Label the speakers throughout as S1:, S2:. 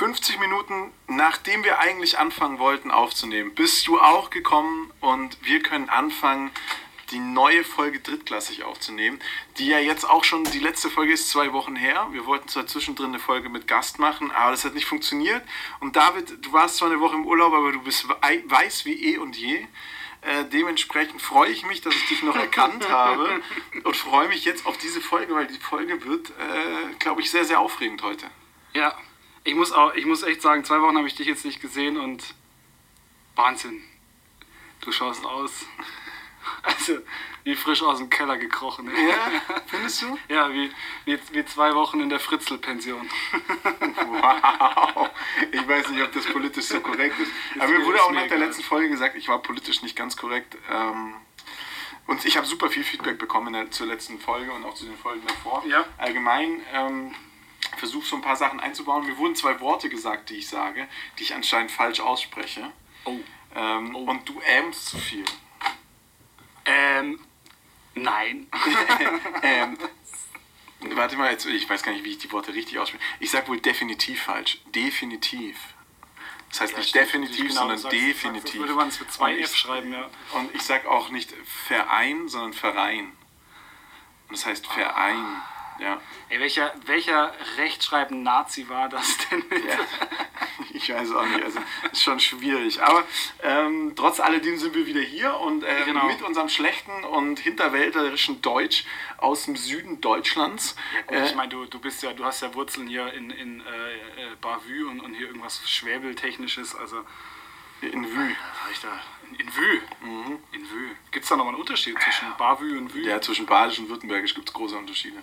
S1: 50 Minuten nachdem wir eigentlich anfangen wollten aufzunehmen, bist du auch gekommen und wir können anfangen, die neue Folge drittklassig aufzunehmen, die ja jetzt auch schon, die letzte Folge ist zwei Wochen her. Wir wollten zwar zwischendrin eine Folge mit Gast machen, aber das hat nicht funktioniert. Und David, du warst zwar eine Woche im Urlaub, aber du bist weiß wie eh und je. Äh, dementsprechend freue ich mich, dass ich dich noch erkannt habe und freue mich jetzt auf diese Folge, weil die Folge wird, äh, glaube ich, sehr, sehr aufregend heute.
S2: Ja, ich muss, auch, ich muss echt sagen, zwei Wochen habe ich dich jetzt nicht gesehen und Wahnsinn. Du schaust aus. Also, wie frisch aus dem Keller gekrochen. Ey.
S1: Ja, findest du?
S2: Ja, wie, wie, wie zwei Wochen in der Fritzel-Pension.
S1: Wow. Ich weiß nicht, ob das politisch so korrekt ist. Aber mir wurde auch nach der letzten Folge gesagt, ich war politisch nicht ganz korrekt. Ähm, und ich habe super viel Feedback bekommen der, zur letzten Folge und auch zu den Folgen davor.
S2: Ja.
S1: Allgemein ähm, versuche so ein paar Sachen einzubauen. Mir wurden zwei Worte gesagt, die ich sage, die ich anscheinend falsch ausspreche.
S2: Oh.
S1: Ähm, oh. Und du ähmst zu viel.
S2: Ähm, nein.
S1: ähm, warte mal, jetzt, ich weiß gar nicht, wie ich die Worte richtig ausspreche. Ich sage wohl definitiv falsch. Definitiv. Das heißt ja, nicht definitiv, genau, sondern sagst, definitiv.
S2: Sagst, würde man es mit zwei F schreiben, ja.
S1: Und ich sage auch nicht Verein, sondern Verein. Und das heißt Verein. Ja.
S2: Ey, welcher, welcher Rechtschreiben-Nazi war das denn? Ja.
S1: Ich weiß auch nicht, also ist schon schwierig. Aber ähm, trotz alledem sind wir wieder hier und äh, genau. mit unserem schlechten und hinterwäldlerischen Deutsch aus dem Süden Deutschlands.
S2: Ja, gut, äh, ich meine, du, du bist ja, du hast ja Wurzeln hier in, in äh, äh Bavü und, und hier irgendwas Schwäbeltechnisches, also.
S1: In Vue.
S2: In Vue. Mhm. In Vue. Gibt es da nochmal einen Unterschied zwischen Bavü und Vue?
S1: Ja, zwischen Badisch und Württembergisch gibt es große Unterschiede.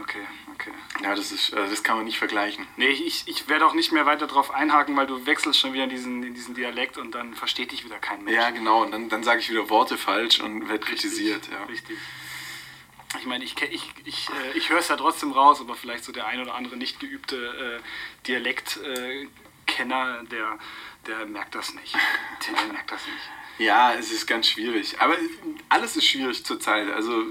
S2: Okay, okay.
S1: Ja, das, ist, also das kann man nicht vergleichen.
S2: Nee, ich, ich werde auch nicht mehr weiter darauf einhaken, weil du wechselst schon wieder in diesen, in diesen Dialekt und dann versteht dich wieder kein Mensch.
S1: Ja, genau. Und dann, dann sage ich wieder Worte falsch und werde kritisiert. Ja.
S2: Richtig. Ich meine, ich, ich, ich, äh, ich höre es ja trotzdem raus, aber vielleicht so der ein oder andere nicht geübte äh, Dialektkenner, äh, der, der merkt das nicht. Der merkt das nicht.
S1: Ja, es ist ganz schwierig. Aber alles ist schwierig zurzeit. Also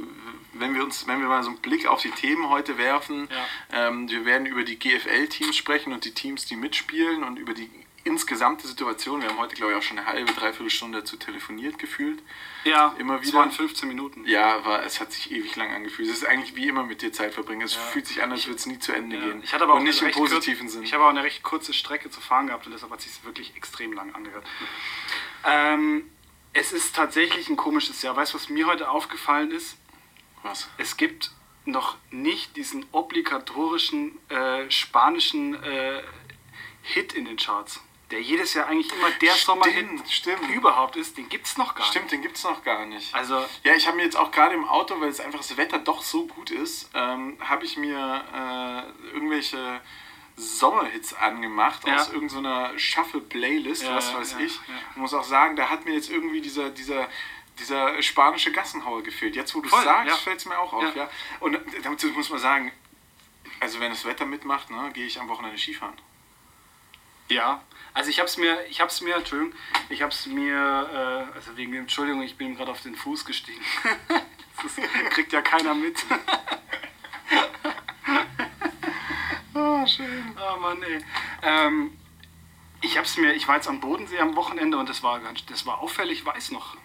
S1: wenn wir uns, wenn wir mal so einen Blick auf die Themen heute werfen, ja. ähm, wir werden über die GFL-Teams sprechen und die Teams, die mitspielen und über die insgesamte Situation. Wir haben heute, glaube ich, auch schon eine halbe, dreiviertel Stunde dazu telefoniert gefühlt.
S2: Ja, immer wieder. Es waren 15 Minuten.
S1: Ja, war, es hat sich ewig lang angefühlt. Es ist eigentlich wie immer mit dir Zeit verbringen. Es ja. fühlt sich an, als würde es nie zu Ende ja. gehen.
S2: Ich hatte aber
S1: und
S2: auch
S1: nicht
S2: im
S1: positiven Sinn.
S2: Ich habe auch eine recht kurze Strecke zu fahren gehabt und deshalb hat es sich wirklich extrem lang angehört. Ähm, es ist tatsächlich ein komisches Jahr. Weißt du, was mir heute aufgefallen ist?
S1: Was?
S2: Es gibt noch nicht diesen obligatorischen äh, spanischen äh, Hit in den Charts, der jedes Jahr eigentlich immer der Sommerhit überhaupt ist. Den gibt es noch gar
S1: stimmt, nicht. Stimmt, den gibt es noch gar nicht.
S2: Also,
S1: ja, ich habe mir jetzt auch gerade im Auto, weil es einfach das Wetter doch so gut ist, ähm, habe ich mir äh, irgendwelche Sommerhits angemacht ja. aus irgendeiner Shuffle-Playlist, ja, was weiß ja, ich. Ich muss auch sagen, da hat mir jetzt irgendwie dieser, dieser dieser spanische Gassenhauer gefehlt. Jetzt, wo du es sagst, fällt es mir auch auf. Ja. Und dazu muss man sagen, also wenn das Wetter mitmacht, ne, gehe ich am Wochenende Skifahren.
S2: Ja, also ich habe es mir, ich habe es mir, Entschuldigung, ich habe es mir, äh, also wegen Entschuldigung, ich bin gerade auf den Fuß gestiegen. das kriegt ja keiner mit.
S1: oh, schön.
S2: Oh Mann, ey. Ähm, ich habe es mir, ich war jetzt am Bodensee am Wochenende und das war, das war auffällig weiß noch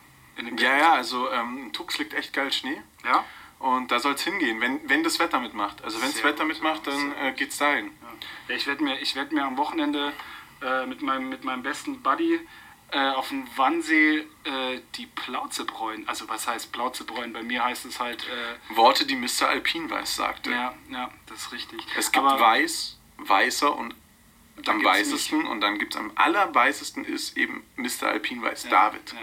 S1: ja, ja, also ähm, Tux liegt echt geil Schnee.
S2: Ja.
S1: Und da soll es hingehen, wenn, wenn das Wetter mitmacht. Also wenn das Wetter mitmacht, dann äh, es dahin.
S2: Ja. ich werde mir, werd mir am Wochenende äh, mit, meinem, mit meinem besten Buddy äh, auf dem Wannsee äh, die Plauze bräuen. Also was heißt Plauze bräuen? Bei mir heißt es halt... Äh,
S1: Worte, die Mr. Alpin weiß sagte.
S2: Ja, ja, das ist richtig.
S1: Es gibt Aber, weiß, weißer und am weißesten und dann gibt es am allerweißesten ist eben Mr. Alpin Weiß, ja, David. Ja.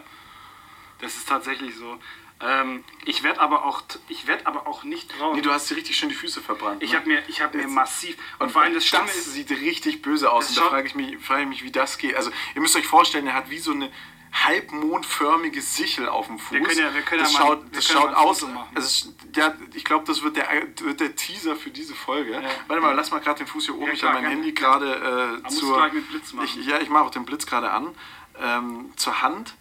S2: Das ist tatsächlich so. Ähm, ich werde aber auch, ich werde aber auch nicht
S1: trauen. Nee, du hast dir richtig schön die Füße verbrannt.
S2: Ich ne? habe mir, ich habe mir massiv
S1: und, vor allem das, das ist, sieht richtig böse aus. Und da frage ich mich, frage ich mich, wie das geht. Also ihr müsst euch vorstellen, er hat wie so eine halbmondförmige Sichel auf dem Fuß. Wir
S2: können ja, wir können
S1: das
S2: ja
S1: schaut, mal, das schaut aus. Also, ja, ich glaube, das wird der, wird der Teaser für diese Folge. Ja. Warte mal, lass mal gerade den Fuß hier oben. Ja, ich habe mein Handy gerade äh, zur. Ich, ja, ich mache auch den Blitz gerade an. Ähm, zur Hand.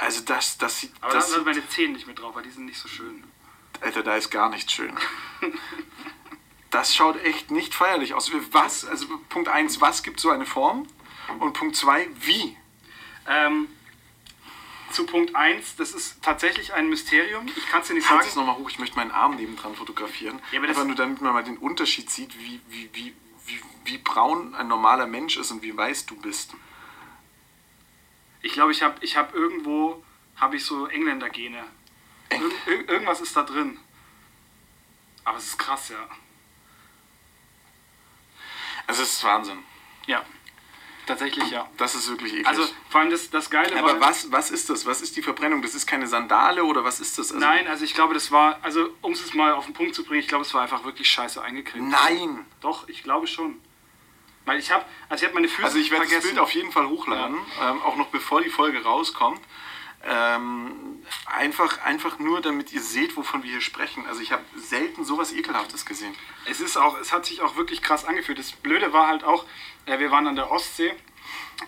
S1: Also das, das sieht...
S2: Aber
S1: das
S2: da sind meine Zähne nicht mit drauf, weil die sind nicht so schön.
S1: Alter, da ist gar nichts schön. Das schaut echt nicht feierlich aus. Was, also Punkt 1, was gibt so eine Form? Und Punkt 2, wie?
S2: Ähm, zu Punkt 1, das ist tatsächlich ein Mysterium. Ich kann es dir nicht
S1: Halt
S2: sagen.
S1: es nochmal hoch, ich möchte meinen Arm nebendran fotografieren.
S2: Ja, aber
S1: Einfach nur, damit man mal den Unterschied sieht, wie, wie, wie, wie, wie braun ein normaler Mensch ist und wie weiß du bist.
S2: Ich glaube, ich habe ich hab irgendwo habe ich so Engländer-Gene. Irg ir irgendwas ist da drin. Aber es ist krass, ja.
S1: Also es ist Wahnsinn.
S2: Ja, tatsächlich ja.
S1: Das ist wirklich eklig.
S2: Also vor allem das, das Geile
S1: aber
S2: war...
S1: was, was ist das? Was ist die Verbrennung? Das ist keine Sandale oder was ist das? Also,
S2: Nein, also ich glaube, das war, also um es mal auf den Punkt zu bringen, ich glaube, es war einfach wirklich scheiße eingekriegt.
S1: Nein!
S2: Doch, ich glaube schon. Weil ich habe, also ich habe meine Füße
S1: Also ich werde das. Bild auf jeden Fall hochladen, ähm, auch noch bevor die Folge rauskommt. Ähm, einfach, einfach nur, damit ihr seht, wovon wir hier sprechen. Also ich habe selten sowas Ekelhaftes gesehen.
S2: Es ist auch, es hat sich auch wirklich krass angefühlt. Das Blöde war halt auch, äh, wir waren an der Ostsee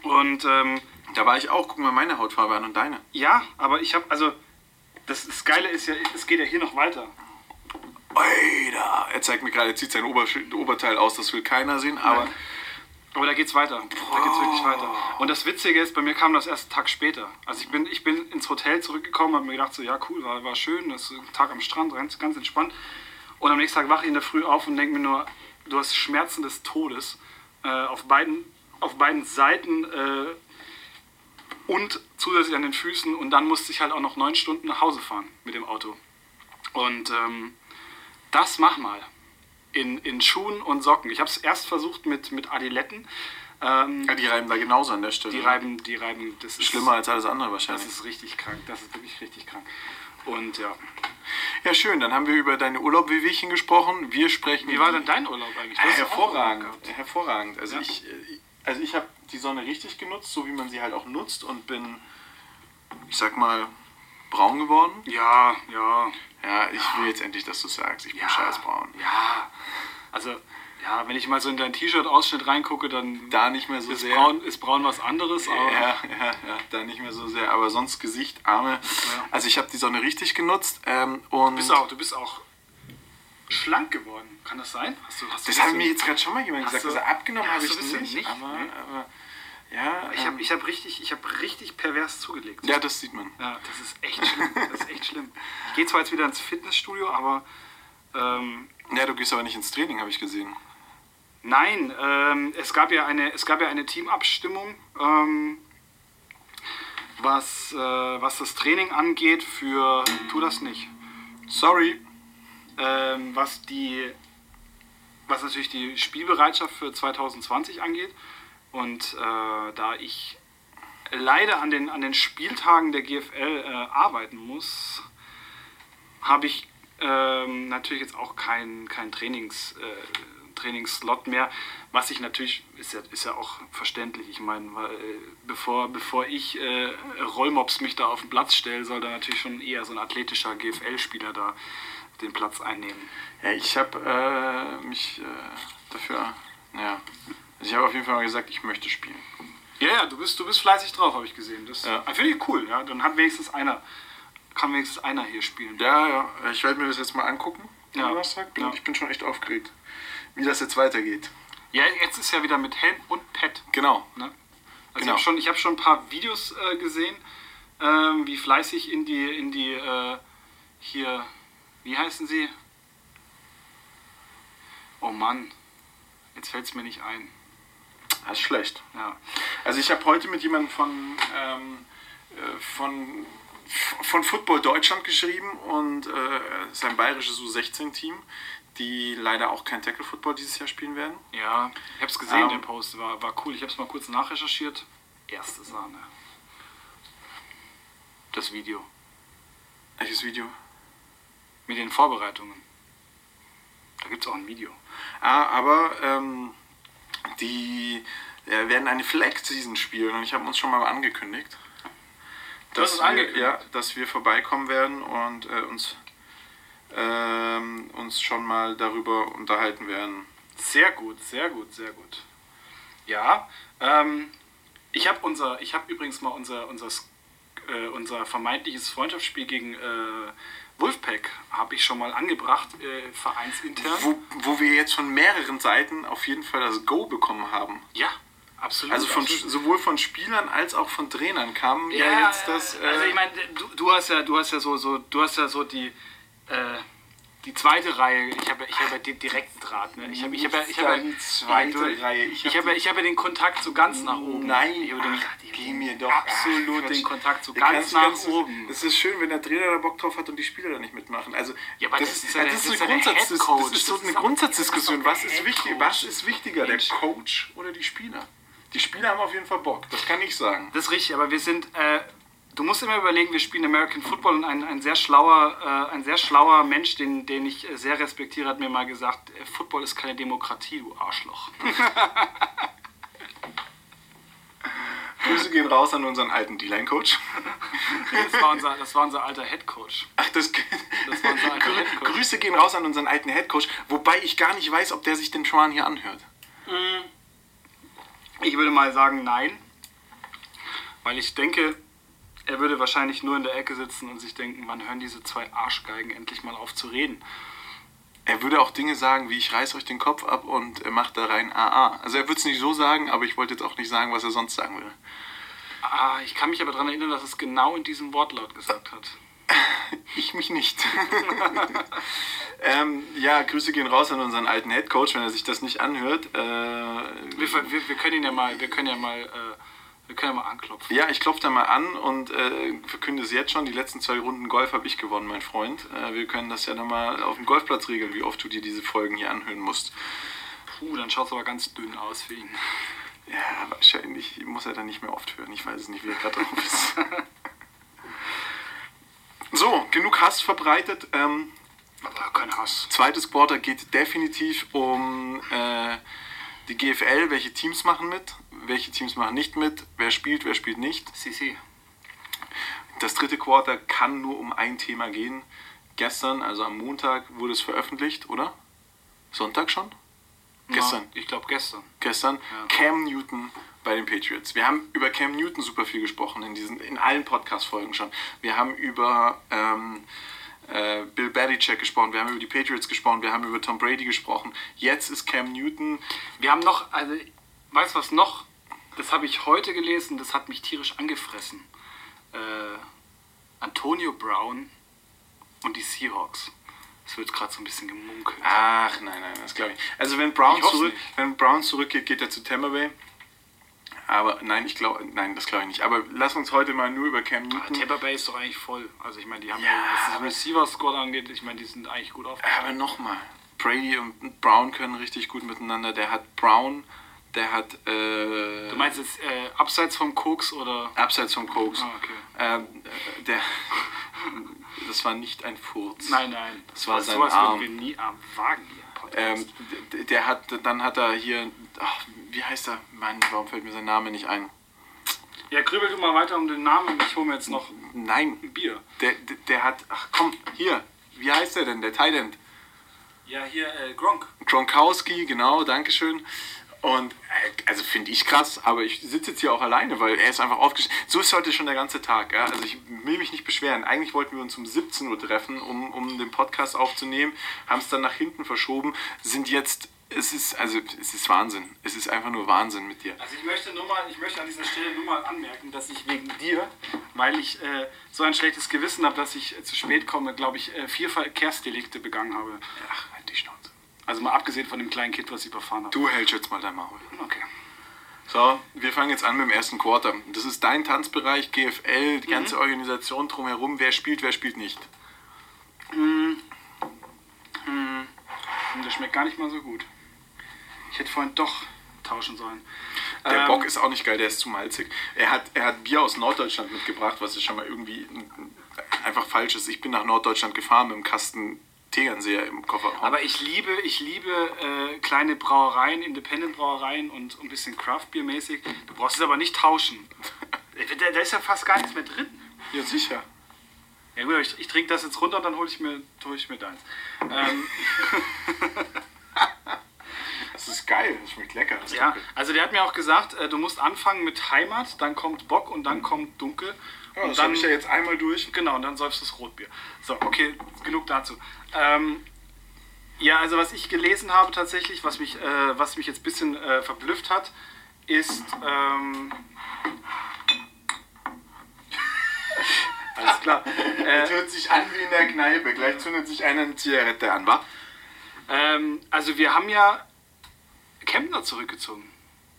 S2: und ähm,
S1: Da war ich auch, guck mal meine Hautfarbe an und deine.
S2: ja, aber ich habe, also das, das Geile ist ja, es geht ja hier noch weiter.
S1: Alter, er zeigt mir gerade, er zieht sein Obersch- Oberteil aus, das will keiner sehen, aber
S2: Aber da geht's weiter. Da geht's wirklich weiter. Und das Witzige ist, bei mir kam das erst einen Tag später. Also ich bin, ich bin ins Hotel zurückgekommen, habe mir gedacht, so ja cool, war, war schön, das ist ein Tag am Strand, ganz, ganz entspannt. Und am nächsten Tag wache ich in der Früh auf und denke mir nur, du hast Schmerzen des Todes äh, auf, beiden, auf beiden Seiten äh, und zusätzlich an den Füßen. Und dann musste ich halt auch noch neun Stunden nach Hause fahren mit dem Auto. Und ähm, das mach mal. In, in Schuhen und Socken. Ich habe es erst versucht mit, mit Adiletten. Ähm,
S1: ja, die reiben da genauso an der Stelle.
S2: die reiben, die reiben, das ist
S1: Schlimmer als alles andere
S2: Das
S1: wahrscheinlich.
S2: ist richtig krank. Das ist wirklich richtig krank. Und ja.
S1: Ja, schön, dann haben wir über deine Urlaubwehwehchen gesprochen. Wir sprechen.
S2: Wie war denn dein Urlaub eigentlich? Urlaub
S1: hervorragend, hervorragend. Also
S2: Ja.
S1: ich, äh, also ich habe die Sonne richtig genutzt, so wie man sie halt auch nutzt und bin, ich sag mal, braun geworden.
S2: Ja, ja.
S1: Ja, ich will jetzt endlich, dass du sagst, ich bin scheißbraun.
S2: Ja. Also, ja, wenn ich mal so in deinen T-Shirt-Ausschnitt reingucke, dann
S1: Da nicht mehr so
S2: ist,
S1: sehr.
S2: braun, ist braun was anderes. Aber
S1: Ja, ja, ja, da nicht mehr so sehr. Aber sonst Gesicht, Arme. Also ich habe die Sonne richtig genutzt. Ähm, und
S2: du, bist auch, du bist auch schlank geworden. Kann das sein? Hast du, hast
S1: das hat mir jetzt gerade schon mal jemand gesagt.
S2: du-
S1: Also abgenommen
S2: Ja,
S1: habe ich nicht.
S2: nicht,
S1: aber, aber ja,
S2: Ich
S1: ähm,
S2: habe ich hab richtig, ich hab richtig pervers zugelegt.
S1: ja, das sieht man.
S2: Ja, das ist echt schlimm. Das ist echt schlimm. Ich gehe zwar jetzt wieder ins Fitnessstudio, aber ähm,
S1: Ja, du gehst aber nicht ins Training, habe ich gesehen.
S2: nein, ähm, es, gab ja eine, es gab ja eine Teamabstimmung, ähm, was, äh, was das Training angeht für. Tu das nicht.
S1: Sorry.
S2: Ähm, was die. Was natürlich die Spielbereitschaft für 2020 angeht. Und äh, da ich leider an den, an den Spieltagen der GFL äh, arbeiten muss, habe ich ähm, natürlich jetzt auch keinen kein Trainings, äh, Trainingsslot mehr. Was ich natürlich, ist ja, ist ja auch verständlich. Ich meine, äh, bevor, bevor ich äh, Rollmops mich da auf den Platz stelle, soll da natürlich schon eher so ein athletischer GFL-Spieler da den Platz einnehmen.
S1: Ja, ich habe äh, mich äh, dafür, naja, also ich habe auf jeden Fall mal gesagt, ich möchte spielen.
S2: Ja, ja, du bist, du bist fleißig drauf, habe ich gesehen. Das
S1: Ja.
S2: finde ich cool, ja. Dann hat wenigstens einer, kann wenigstens einer hier spielen.
S1: Ja, ja, ich werde mir das jetzt mal angucken.
S2: Ja.
S1: Donnerstag. Bin,
S2: Ja.
S1: Ich bin schon echt aufgeregt, wie das jetzt weitergeht.
S2: Ja, jetzt ist ja wieder mit Helm und Pad.
S1: Genau.
S2: Ne? Also
S1: Genau.
S2: ich habe schon, ich hab schon ein paar Videos äh, gesehen, ähm, wie fleißig in die, in die äh, hier, wie heißen sie? Oh Mann, jetzt fällt es mir nicht ein.
S1: Das ist schlecht.
S2: Ja.
S1: Also ich habe heute mit jemandem von, ähm, äh, von, von Football Deutschland geschrieben und äh, sein bayerisches U16-Team, die leider auch kein Tackle-Football dieses Jahr spielen werden.
S2: Ja, ich habe es gesehen,
S1: Ähm.
S2: der Post war, war cool. Ich habe es mal kurz nachrecherchiert. Erste Sahne. Das Video.
S1: Welches Video?
S2: Mit den Vorbereitungen. Da gibt es auch ein Video.
S1: Ah, aber ähm, die äh, werden eine Flag-Season spielen und ich habe uns schon mal angekündigt.
S2: Du hast es
S1: wir,
S2: angekündigt?
S1: Ja, dass wir vorbeikommen werden und äh, uns, ähm, uns schon mal darüber unterhalten werden.
S2: Sehr gut, sehr gut, sehr gut. Ja, ähm, ich habe unser, ich habe übrigens mal unser, unser, äh, unser vermeintliches Freundschaftsspiel gegen äh, Wolfpack habe ich schon mal angebracht, äh, vereinsintern.
S1: Wo, wo wir jetzt von mehreren Seiten auf jeden Fall das Go bekommen haben.
S2: Ja, absolut.
S1: Also von,
S2: absolut.
S1: sowohl von Spielern als auch von Trainern kam ja, jetzt das. Äh,
S2: also ich meine, du, du hast ja, du hast ja so, so, du hast ja so die, äh, die zweite Reihe. Ich habe, ich habe ja den direkten Draht. Ne? Ich habe, ich habe, ja- ich habe,
S1: Die zweite
S2: du-
S1: Reihe.
S2: Ich,
S1: Ich
S2: habe,
S1: hab
S2: ich habe ja den Kontakt so ganz nach oben.
S1: Nein,
S2: ich habe den,
S1: geh mir doch.
S2: absolut
S1: Ach,
S2: den. Kontakt so ganz nach
S1: du-
S2: oben.
S1: Das ist schön, wenn der Trainer da Bock drauf hat und die Spieler da nicht mitmachen. Also,
S2: Ja, aber
S1: das,
S2: das ist
S1: ist,
S2: ja der-
S1: das ist
S2: das ist
S1: eine
S2: der
S1: das,
S2: Headcoach.
S1: das ist so eine
S2: ist
S1: Grundsatzdiskussion. Was
S2: ist
S1: ist,
S2: der
S1: wichtig, was ist wichtiger, der
S2: Mensch.
S1: Coach oder die Spieler? Die Spieler haben auf jeden Fall Bock, das kann ich sagen.
S2: Das ist richtig, aber wir sind. Äh, du musst immer überlegen, wir spielen American Football und ein, ein, sehr, schlauer, äh, ein sehr schlauer Mensch, den, den ich sehr respektiere, hat mir mal gesagt: äh, Football ist keine Demokratie, du Arschloch.
S1: Grüße gehen raus an unseren alten D-Line-Coach.
S2: Das war unser, das war unser alter Head Coach.
S1: Ach, das,
S2: Das war unser alter
S1: Grü
S2: Headcoach.
S1: Grüße gehen raus an unseren alten Headcoach, wobei ich gar nicht weiß, ob der sich den Schwan hier anhört.
S2: Ich würde mal sagen, nein. Weil ich denke, er würde wahrscheinlich nur in der Ecke sitzen und sich denken, wann hören diese zwei Arschgeigen endlich mal auf zu reden.
S1: Er würde auch Dinge sagen, wie ich reiß euch den Kopf ab und er macht da rein AA. Also er würde es nicht so sagen, aber ich wollte jetzt auch nicht sagen, was er sonst sagen würde.
S2: Ah, ich kann mich aber daran erinnern, dass es genau in diesem Wortlaut gesagt hat.
S1: Ich mich nicht. ähm, ja, Grüße gehen raus an unseren alten Headcoach, wenn er sich das nicht anhört. Äh,
S2: Wir, wir, wir können ihn ja mal, wir können ja mal, äh, wir können ja mal anklopfen.
S1: ja, ich klopfe da mal an und äh, verkünde es jetzt schon. Die letzten zwei Runden Golf habe ich gewonnen, mein Freund. Äh, wir können das ja dann mal auf dem Golfplatz regeln, wie oft du dir diese Folgen hier anhören musst.
S2: Puh, dann schaut es aber ganz dünn aus für ihn.
S1: Ja, wahrscheinlich muss er dann nicht mehr oft hören. Ich weiß es nicht, wie er gerade drauf ist. so, genug Hass verbreitet. Ähm,
S2: Aber kein Hass.
S1: zweites Quarter geht definitiv um äh, die GFL. Welche Teams machen mit? Welche Teams machen nicht mit? Wer spielt, wer spielt nicht?
S2: Sisi.
S1: Das dritte Quarter kann nur um ein Thema gehen. Gestern, also am Montag, wurde es veröffentlicht, oder? Sonntag schon? Gestern.
S2: Ja, ich glaube gestern.
S1: gestern
S2: Ja.
S1: Cam Newton bei den Patriots. Wir haben über Cam Newton super viel gesprochen in diesen in allen Podcast-Folgen schon. Wir haben über ähm, äh, Bill Belichick gesprochen, wir haben über die Patriots gesprochen, wir haben über Tom Brady gesprochen. Jetzt ist Cam Newton.
S2: Wir haben noch, also, weißt du was noch? Das habe ich heute gelesen, das hat mich tierisch angefressen. Äh, Antonio Brown und die Seahawks. Es wird gerade so ein bisschen gemunkelt.
S1: Ach nein, nein, das glaube ich. Also wenn Brown zurück,
S2: nicht.
S1: wenn Brown zurückgeht, geht er zu Tampa Bay. Aber nein, ich glaube, nein, das glaube ich nicht. Aber lass uns heute mal nur über Cam
S2: Ah,
S1: Newton.
S2: Tampa Bay ist doch eigentlich voll. Also ich meine, die haben
S1: Ja,
S2: ja, was
S1: aber-
S2: den Receiver-Squad angeht, ich meine, die sind eigentlich gut aufgestellt.
S1: Aber nochmal, Brady und Brown können richtig gut miteinander. Der hat Brown, der hat äh,
S2: Du meinst jetzt äh, abseits vom Koks oder?
S1: abseits vom Koks.
S2: Ah, okay.
S1: Ähm, äh, der, das war nicht ein Furz.
S2: Nein, nein.
S1: Das war sein
S2: sowas
S1: Arm.
S2: wir nie am Wagen hier.
S1: Ähm, der hat, dann hat er hier, ach, wie heißt er? Mann, warum fällt mir sein Name nicht ein?
S2: ja, grübel du mal weiter um den Namen. Ich hole mir jetzt noch
S1: Nein,
S2: ein Bier.
S1: der, der, der hat, ach komm, hier, wie heißt der denn? Der Thailand.
S2: Ja, hier äh, Gronk.
S1: Gronkowski, genau, Dankeschön. Und äh, also finde ich krass, aber ich sitze jetzt hier auch alleine, weil er ist einfach aufgestanden. So ist heute schon der ganze Tag. Ja? Also ich will mich nicht beschweren. Eigentlich wollten wir uns um 17 Uhr treffen, um, um den Podcast aufzunehmen, haben es dann nach hinten verschoben, sind jetzt, es ist, also es ist Wahnsinn. Es ist einfach nur Wahnsinn mit dir.
S2: Also ich möchte nur mal, ich möchte an dieser Stelle nur mal anmerken, dass ich wegen dir, weil ich äh, so ein schlechtes Gewissen habe, dass ich äh, zu spät komme, glaube ich, äh, vier Verkehrsdelikte begangen habe.
S1: Ach, halt die Schnauze.
S2: Also mal abgesehen von dem kleinen Kind, was ich überfahren habe.
S1: Du hältst jetzt mal dein Maul.
S2: Okay.
S1: So, wir fangen jetzt an mit dem ersten Quarter. Das ist dein Tanzbereich, GFL, die ganze Organisation drumherum. Wer spielt, wer spielt nicht.
S2: Und das schmeckt gar nicht mal so gut. Ich hätte vorhin doch tauschen sollen.
S1: Der
S2: Ähm,
S1: Bock ist auch nicht geil, der ist zu malzig. Er hat, er hat Bier aus Norddeutschland mitgebracht, was ist schon mal irgendwie einfach falsch ist. Ich bin nach Norddeutschland gefahren mit dem Kasten Tegernseher im Kofferraum.
S2: Aber ich liebe, ich liebe äh, kleine Brauereien, Independent-Brauereien und ein bisschen Craft-Bier-mäßig. Du brauchst es aber nicht tauschen. da, da ist ja fast gar nichts mehr drin.
S1: ja, sicher.
S2: Ja gut, ich, ich trinke das jetzt runter und dann hole ich mir, hol ich mir deins. Ähm,
S1: Das ist geil, das schmeckt lecker. Das
S2: ja,
S1: Dunkel.
S2: also der hat mir auch gesagt, äh, du musst anfangen mit Heimat, dann kommt Bock und dann kommt Dunkel.
S1: Ja,
S2: und
S1: das
S2: dann,
S1: habe ich ja jetzt einmal durch.
S2: Genau, und dann säufst du das Rotbier. So, okay, genug dazu. Ähm, ja, also was ich gelesen habe tatsächlich, was mich, äh, was mich jetzt ein bisschen äh, verblüfft hat, ist... Ähm, alles klar.
S1: Das hört sich an wie in der Kneipe. Gleich zündet sich einer eine Zigarette an, wa?
S2: Ähm, also wir haben ja Kempner zurückgezogen.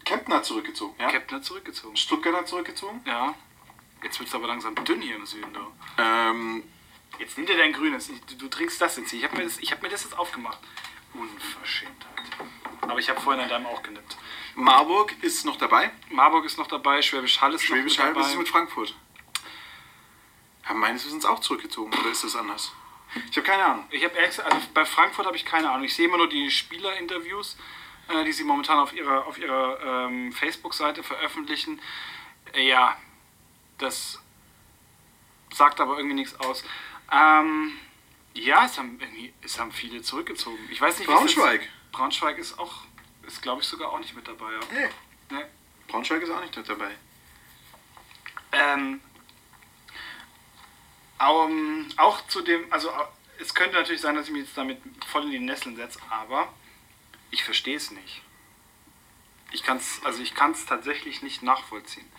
S1: Kempner zurückgezogen, ja?
S2: Kempner zurückgezogen.
S1: Stuttgart hat zurückgezogen.
S2: Ja. Jetzt wird es aber langsam dünn hier im Süden. Du.
S1: Ähm,
S2: Jetzt nimm dir dein Grünes. Du, du trinkst das jetzt hier. Ich habe mir, das- ich hab mir das jetzt aufgemacht. Unverschämtheit. Aber ich habe vorhin an deinem auch genippt.
S1: Marburg ist noch dabei.
S2: Marburg ist noch dabei, Schwäbisch Hall ist
S1: Schwäbisch
S2: noch
S1: Hall,
S2: mit
S1: was
S2: dabei.
S1: ist mit Frankfurt? Haben meines Wissens auch zurückgezogen, oder ist das anders? Ich habe keine Ahnung.
S2: Ich gesagt, also bei Frankfurt habe ich keine Ahnung. Ich sehe immer nur die Spielerinterviews, äh, die sie momentan auf ihrer, auf ihrer ähm, Facebook-Seite veröffentlichen. Äh, ja, das sagt aber irgendwie nichts aus. Ähm, ja, es haben, es haben viele zurückgezogen. Ich weiß nicht,
S1: Braunschweig.
S2: Jetzt, Braunschweig ist auch, ist glaube ich sogar auch nicht mit dabei. Ja.
S1: Nee.
S2: Nee.
S1: Braunschweig ist auch nicht mit dabei.
S2: Ähm, ähm, auch zu dem, also es könnte natürlich sein, dass ich mich jetzt damit voll in die Nesseln setze, aber ich verstehe es nicht. Ich kann es, also tatsächlich nicht nachvollziehen.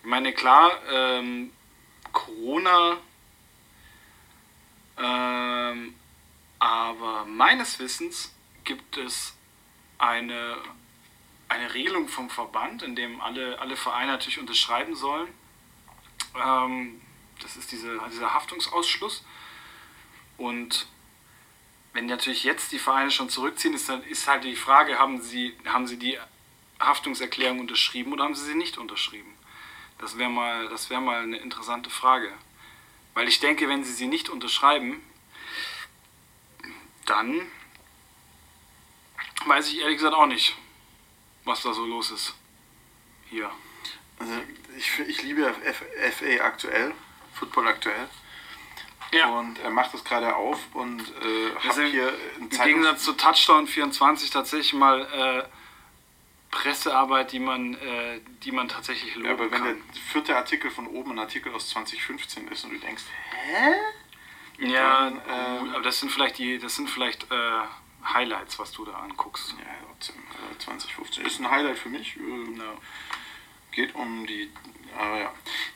S2: Ich meine, klar, ähm, Corona, ähm, aber meines Wissens gibt es eine, eine Regelung vom Verband, in dem alle, alle Vereine natürlich unterschreiben sollen. Ähm, das ist diese, dieser Haftungsausschluss. Und wenn natürlich jetzt die Vereine schon zurückziehen, ist, dann, ist halt die Frage, haben sie, haben sie die Haftungserklärung unterschrieben oder haben sie sie nicht unterschrieben? Das wäre mal, wär mal eine interessante Frage. Weil ich denke, wenn sie sie nicht unterschreiben, dann weiß ich ehrlich gesagt auch nicht, was da so los ist. Hier.
S1: Also ich, ich liebe FA aktuell, Football aktuell.
S2: Ja.
S1: Und er macht das gerade auf und äh, hat hier
S2: Im
S1: Zeitungs-
S2: Gegensatz zu Touchdown 24 tatsächlich mal äh, Pressearbeit, die man, äh, die man tatsächlich loben
S1: Ja, aber wenn
S2: kann.
S1: der vierte Artikel von oben ein Artikel aus 2015 ist und du denkst,
S2: ja,
S1: dann, äh,
S2: gut, aber das sind vielleicht die, das sind vielleicht äh, Highlights, was du da anguckst.
S1: ja, trotzdem, äh, 2015 ist ein Highlight für mich. Äh,
S2: Ja.
S1: Geht um die. Aber ja,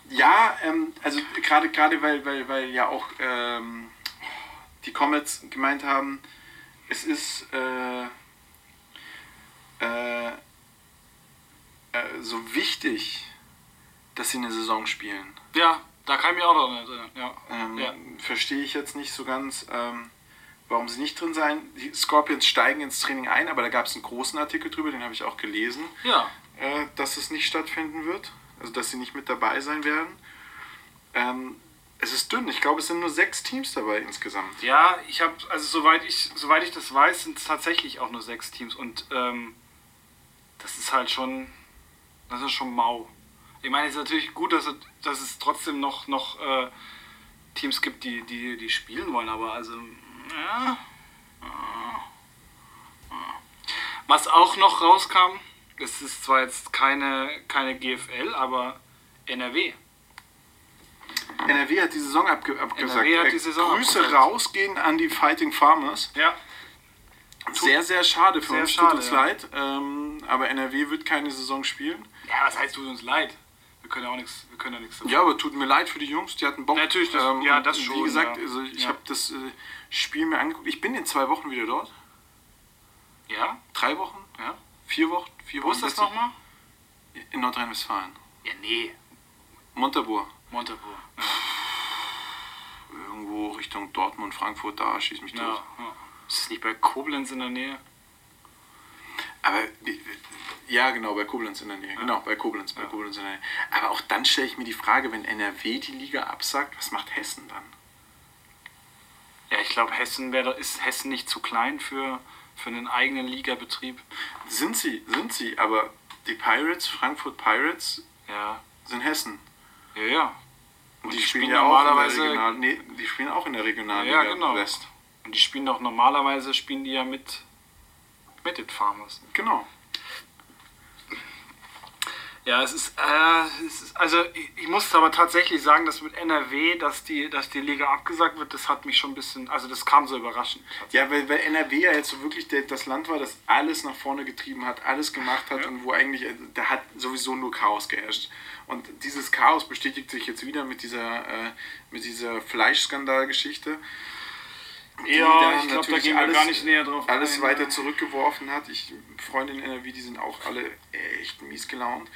S1: ja ähm, also gerade gerade weil, weil, weil ja auch ähm, die Comets gemeint haben, es ist äh, äh, äh, so wichtig, dass sie eine Saison spielen.
S2: ja, da kann ich mich auch daran erinnern. Ja.
S1: Ähm,
S2: ja.
S1: Verstehe ich jetzt nicht so ganz, ähm, warum sie nicht drin sein. Die Scorpions steigen ins Training ein, aber da gab es einen großen Artikel drüber, den habe ich auch gelesen
S2: ja,
S1: äh, dass es nicht stattfinden wird, also dass sie nicht mit dabei sein werden. Ähm, es ist dünn, ich glaube, es sind nur sechs Teams dabei insgesamt.
S2: Ja, ich habe, also soweit ich, soweit ich das weiß, sind es tatsächlich auch nur sechs Teams und ähm, das ist halt schon, das ist schon mau. Ich meine, es ist natürlich gut, dass es, dass es trotzdem noch, noch äh, Teams gibt, die, die, die spielen wollen, aber also, ja. Was auch noch rauskam, es ist zwar jetzt keine, keine GFL, aber NRW.
S1: NRW hat die Saison abge abgesagt.
S2: NRW hat
S1: Äh,
S2: die Saison
S1: Grüße
S2: abgesagt.
S1: rausgehen an die Fighting Farmers.
S2: Ja,
S1: Sehr, sehr schade für
S2: Sehr
S1: uns,
S2: schade,
S1: tut uns
S2: ja.
S1: leid. Ähm, aber NRW wird keine Saison spielen.
S2: Ja, was heißt tut uns leid? Wir können ja auch nichts, wir können ja nichts.
S1: Ja, aber tut mir leid für die Jungs, die hatten Bock. Ähm,
S2: Natürlich, das- ja, das
S1: und Wie
S2: schon,
S1: gesagt,
S2: ja.
S1: also ich
S2: Ja.
S1: habe das äh, Spiel mir angeguckt. Ich bin in zwei Wochen wieder dort.
S2: Ja?
S1: Drei Wochen?
S2: Ja?
S1: Vier Wochen? Vier
S2: Wo ist das nochmal?
S1: In Nordrhein-Westfalen.
S2: Ja, nee.
S1: Montabaur.
S2: Montabaur.
S1: Irgendwo Richtung Dortmund, Frankfurt, da schieß mich
S2: Ja.
S1: tot.
S2: ja. Ist es nicht bei Koblenz in der Nähe?
S1: Aber ja, genau, bei Koblenz in der Nähe. Genau, bei Koblenz, bei Koblenz in der Nähe. Aber auch dann stelle ich mir die Frage, wenn NRW die Liga absagt, was macht Hessen dann?
S2: Ja, ich glaube, Hessen wäre, ist Hessen nicht zu klein für, für einen eigenen Ligabetrieb.
S1: Sind sie, sind sie, aber die Pirates, Frankfurt Pirates,
S2: Ja.
S1: sind Hessen.
S2: Ja, ja.
S1: Und
S2: die
S1: die, spielen,
S2: spielen
S1: ja auch in der
S2: normalerweise-
S1: Regional, nee, die spielen auch in der Regionalliga
S2: Ja, genau.
S1: West.
S2: Und die spielen doch normalerweise, spielen die ja mit, mit den Farmers.
S1: Genau.
S2: Ja, es ist, äh, es ist also ich, ich muss aber tatsächlich sagen, dass mit NRW, dass die, dass die Liga abgesagt wird, das hat mich schon ein bisschen, also das kam so überraschend.
S1: Ja, weil, weil NRW ja jetzt so wirklich der, das Land war, das alles nach vorne getrieben hat, alles gemacht hat
S2: Ja.
S1: und wo eigentlich, äh, da hat sowieso nur Chaos geherrscht. Und dieses Chaos bestätigt sich jetzt wieder mit dieser, äh, mit dieser Fleischskandalgeschichte. die
S2: Ja, ich glaube, da gehen wir gar nicht näher drauf
S1: Alles
S2: ein.
S1: weiter zurückgeworfen hat. Ich, Freunde in NRW, die sind auch alle echt mies gelaunt.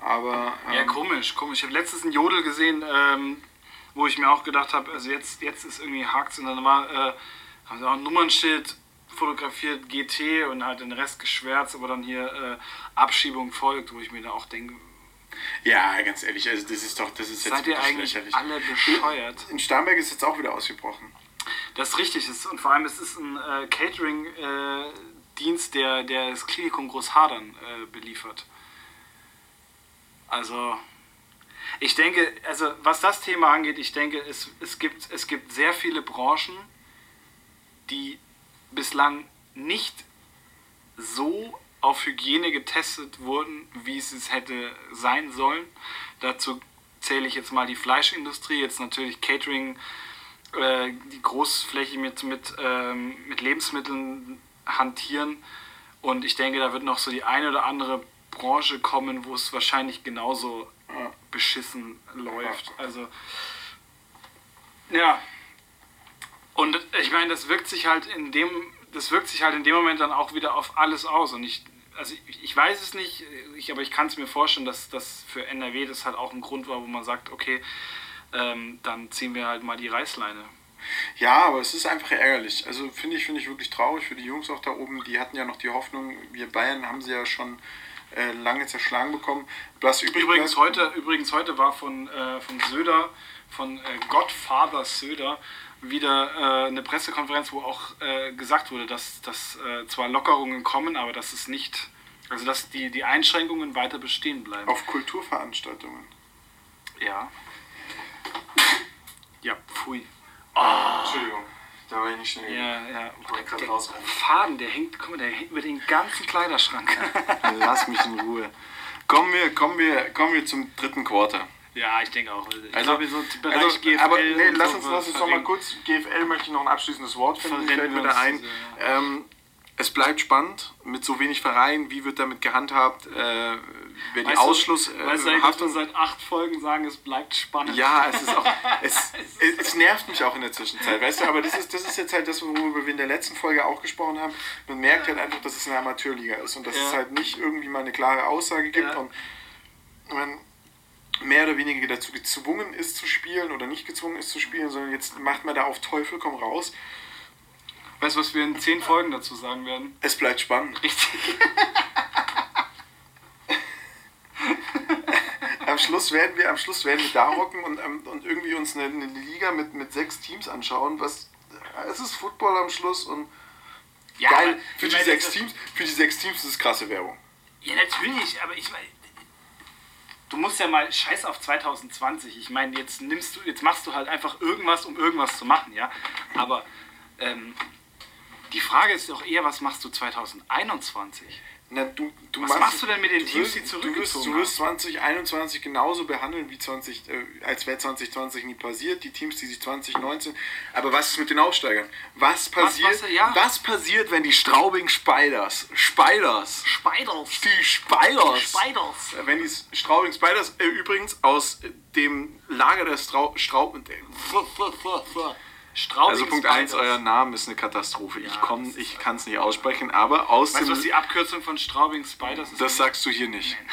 S1: Aber
S2: Ja,
S1: ähm,
S2: komisch, komisch. Ich habe letztens einen Jodel gesehen, ähm, wo ich mir auch gedacht habe, also jetzt, jetzt ist irgendwie Hakt und dann war, äh, haben sie auch ein Nummernschild fotografiert, GT und halt den Rest geschwärzt, aber dann hier äh, Abschiebung folgt, wo ich mir da auch denke,
S1: ja, ganz ehrlich, also das ist doch, das ist jetzt
S2: seid ihr eigentlich
S1: lächerlich.
S2: alle bescheuert?
S1: In Starnberg ist jetzt auch wieder ausgebrochen.
S2: Das ist richtig. Und vor allem, es ist ein äh, Catering-Dienst, der, der das Klinikum Großhadern äh, beliefert. Also, ich denke, also was das Thema angeht, ich denke, es, es, gibt, es gibt sehr viele Branchen, die bislang nicht so auf Hygiene getestet wurden, wie es es hätte sein sollen. Dazu zähle ich jetzt mal die Fleischindustrie, jetzt natürlich Catering, äh, die großflächig mit, mit, ähm, mit Lebensmitteln hantieren. Und ich denke, da wird noch so die eine oder andere Branche kommen, wo es wahrscheinlich genauso beschissen läuft. Also, ja. Und ich meine, das wirkt sich halt in dem, das wirkt sich halt in dem Moment dann auch wieder auf alles aus. Und ich, also ich, ich weiß es nicht, ich, aber ich kann es mir vorstellen, dass das für NRW das halt auch ein Grund war, wo man sagt, okay, ähm, dann ziehen wir halt mal die Reißleine.
S1: Ja, aber es ist einfach ärgerlich. Also finde ich, finde ich wirklich traurig für die Jungs auch da oben. Die hatten ja noch die Hoffnung, wir Bayern haben sie ja schon äh, lange zerschlagen bekommen. Was übrig
S2: Übrigens
S1: bleibt-
S2: heute, übrigens heute war von, äh, von Söder, von äh, Godfather Söder, wieder äh, eine Pressekonferenz, wo auch äh, gesagt wurde, dass, dass äh, zwar Lockerungen kommen, aber dass es nicht, also dass die, die Einschränkungen weiter bestehen bleiben.
S1: auf Kulturveranstaltungen.
S2: Ja. Ja, pfui.
S1: Entschuldigung, da war ich nicht schnell.
S2: Ja, ja.
S1: wollte grad
S2: Der
S1: rausrennen.
S2: Faden, der hängt, guck mal, der hängt über den ganzen Kleiderschrank.
S1: Lass mich in Ruhe. Kommen wir, kommen wir, kommen wir zum dritten Quarter.
S2: ja, ich denke auch. Ich
S1: Also,
S2: glaube, so Bereich
S1: also
S2: GFL
S1: aber nee, lass
S2: so
S1: uns, lass uns noch mal kurz, GFL möchte ich noch ein abschließendes Wort finden, fällt mir da ein. Ähm, es bleibt spannend, mit so wenig Vereinen, wie wird damit gehandhabt, äh, wer die
S2: du-
S1: Ausschluss... äh,
S2: Weißt du, dass wir seit acht Folgen sagen, es bleibt spannend.
S1: Ja, es ist auch. Es, es, es nervt mich auch in der Zwischenzeit, weißt du, aber das ist, das ist jetzt halt das, worüber wir in der letzten Folge auch gesprochen haben. Man merkt halt einfach, dass es eine Amateurliga ist und dass
S2: Ja.
S1: es halt nicht irgendwie mal eine klare Aussage gibt
S2: Ja.
S1: und man mehr oder weniger dazu gezwungen ist zu spielen oder nicht gezwungen ist zu spielen, sondern jetzt macht man da auf Teufel komm raus.
S2: Weißt du, was wir in zehn Folgen dazu sagen werden?
S1: Es bleibt spannend.
S2: Richtig.
S1: Am Schluss werden wir, am Schluss werden wir da hocken und, ähm, und irgendwie uns eine, eine Liga mit, mit sechs Teams anschauen. Was, es ist Football am Schluss und
S2: Ja,
S1: geil. Für die,
S2: meine,
S1: sechs Teams, für die sechs Teams ist es krasse Werbung.
S2: Ja, natürlich, aber ich meine. Du musst ja mal scheiß auf 2020. Ich meine, jetzt nimmst du, jetzt machst du halt einfach irgendwas, um irgendwas zu machen, ja. Aber ähm, die Frage ist doch eher, was machst du 2021?
S1: Na, du, du
S2: Was machst du denn mit den Teams, die
S1: wirst,
S2: zurückgezogen
S1: Du wirst, du wirst 2021 genauso behandeln, wie 20, äh, als wäre 2020 nie passiert. Die Teams, die sich 2019. Aber was ist mit den Aufsteigern? Was passiert,
S2: was- ja.
S1: was passiert wenn die Straubing Spiders, Spiders,
S2: Spiders.
S1: die Spiders,
S2: Spiders.
S1: Äh, wenn die Straubing Spiders äh, übrigens aus äh, dem Lager der Strau Straub
S2: Straubing
S1: Also Punkt 1,
S2: Spiders.
S1: euer Name ist eine Katastrophe. ich komm, ich kann es nicht aussprechen, aber aus
S2: Weißt du,
S1: dem...
S2: was die Abkürzung von Straubing Spiders ist?
S1: das sagst du hier nicht.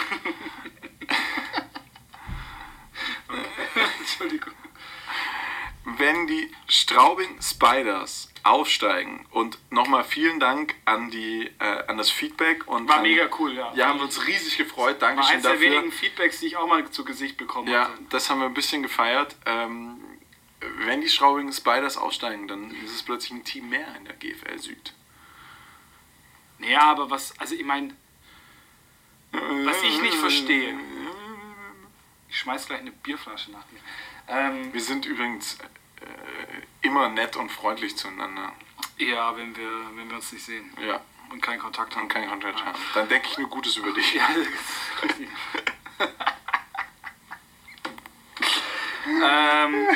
S2: Entschuldigung.
S1: Wenn die Straubing Spiders aufsteigen und nochmal vielen Dank an, die, äh, an das Feedback und
S2: War
S1: an,
S2: mega cool, ja.
S1: Ja, haben wir uns riesig gefreut.
S2: War
S1: Dankeschön
S2: eins der
S1: dafür.
S2: wenigen Feedbacks, die ich auch mal zu Gesicht bekommen
S1: Ja,
S2: hatte.
S1: das haben wir ein bisschen gefeiert. Ähm, wenn die Straubingen Spiders aussteigen, dann ist es plötzlich ein Team mehr in der GFL Süd.
S2: Naja, aber was, also ich meine, was ich nicht verstehe. Ich schmeiß gleich eine Bierflasche nach dir. Ähm,
S1: wir sind übrigens äh, immer nett und freundlich zueinander.
S2: Ja, wenn wir, wenn wir uns nicht sehen.
S1: Ja.
S2: Und keinen Kontakt haben.
S1: Und keinen Kontakt haben. Dann denke ich nur Gutes über dich.
S2: Ja, ähm,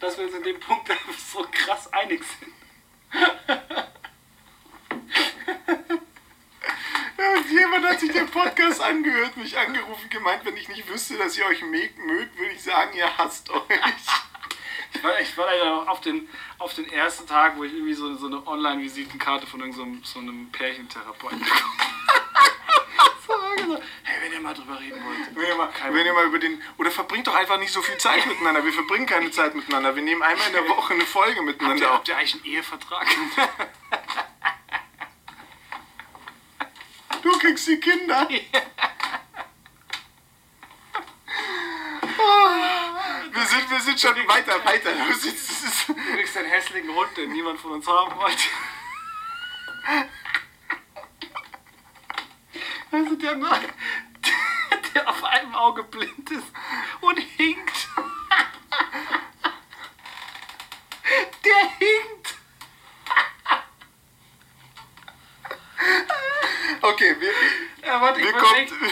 S2: dass wir, uns in dem Punkt so krass einig sind.
S1: Jemand hat sich den Podcast angehört, mich angerufen, gemeint, wenn ich nicht wüsste, dass ihr euch mögt, würde ich sagen, ihr hasst euch.
S2: Ich war, ich war leider noch auf den, auf den ersten Tag, wo ich irgendwie so, so eine Online-Visitenkarte von irgendeinem so einem Pärchentherapeuten bekommen so, gesagt, Hey, wenn ihr mal drüber reden wollt.
S1: Wenn ihr, mal, wenn ihr mal über den. Oder verbringt doch einfach nicht so viel Zeit miteinander. Wir verbringen keine Zeit miteinander. Wir nehmen einmal in der Woche eine Folge
S2: Habt
S1: miteinander auf.
S2: habt ihr eigentlich einen Ehevertrag?
S1: Du kriegst die Kinder. Wir sind, wir sind schon weiter, weiter. Du sitzt,
S2: Du kriegst einen hässlichen Hund, den niemand von uns haben wollte. Also der Mann, der auf einem Auge blind ist und hinkt. Der hinkt.
S1: okay, wir,
S2: Ja, warte, ich
S1: Mir
S2: wollte
S1: kommt-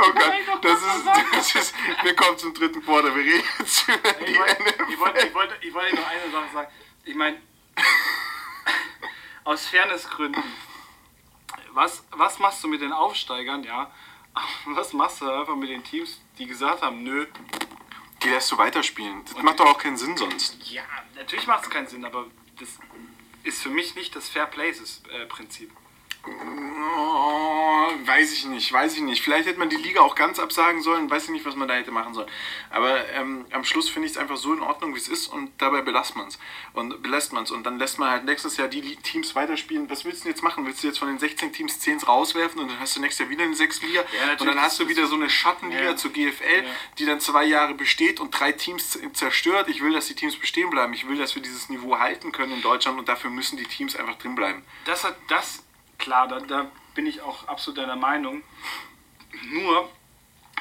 S1: oh Gott, das ist, das ist, wir kommen zum dritten Quarter. Wir reden jetzt über die
S2: Ich wollte, ich, wollte,
S1: NFL.
S2: ich, wollte, ich wollte noch eine Sache sagen. Ich meine, aus Fairnessgründen, was, was machst du mit den Aufsteigern, ja? Was machst du einfach mit den Teams, die gesagt haben, nö.
S1: Die lässt du weiterspielen. Das macht doch auch keinen Sinn sonst.
S2: Ja, natürlich macht es keinen Sinn, aber das ist für mich nicht das Fair Places-Prinzip.
S1: Oh, weiß ich nicht, weiß ich nicht. Vielleicht hätte man die Liga auch ganz absagen sollen, weiß ich nicht, was man da hätte machen sollen. Aber ähm, am Schluss finde ich es einfach so in Ordnung, wie es ist und dabei belässt man es. Und belässt man es. Und dann lässt man halt nächstes Jahr die Teams weiterspielen. Was willst du denn jetzt machen? Willst du jetzt von den 16 Teams 10 rauswerfen und dann hast du nächstes Jahr wieder eine 6 Liga?
S2: natürlich,
S1: und dann hast du wieder so eine Schattenliga
S2: Ja.
S1: zur GFL,
S2: Ja.
S1: die dann zwei Jahre besteht und drei Teams zerstört. Ich will, dass die Teams bestehen bleiben. Ich will, dass wir dieses Niveau halten können in Deutschland und dafür müssen die Teams einfach drin bleiben.
S2: Das hat das, klar, da, da bin ich auch absolut deiner Meinung. Nur,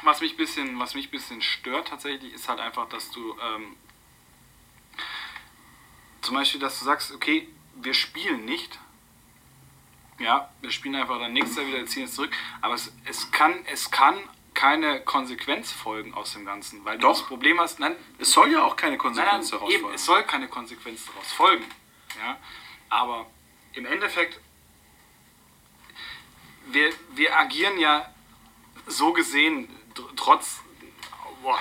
S2: was mich ein bisschen, was mich bisschen stört tatsächlich, ist halt einfach, dass du ähm, zum Beispiel, dass du sagst, okay, wir spielen nicht. Ja, wir spielen einfach dann nächstes Jahr wieder, ziehen es zurück. Aber es, es, kann, es kann keine Konsequenz folgen aus dem Ganzen, weil du
S1: Doch.
S2: das Problem hast, nein,
S1: Es soll ja auch keine
S2: Nein,
S1: Konsequenz
S2: nein,
S1: daraus
S2: eben,
S1: folgen.
S2: es soll keine Konsequenz daraus folgen. Ja? Aber im Endeffekt, wir, wir agieren ja so gesehen, tr- trotz. Boah,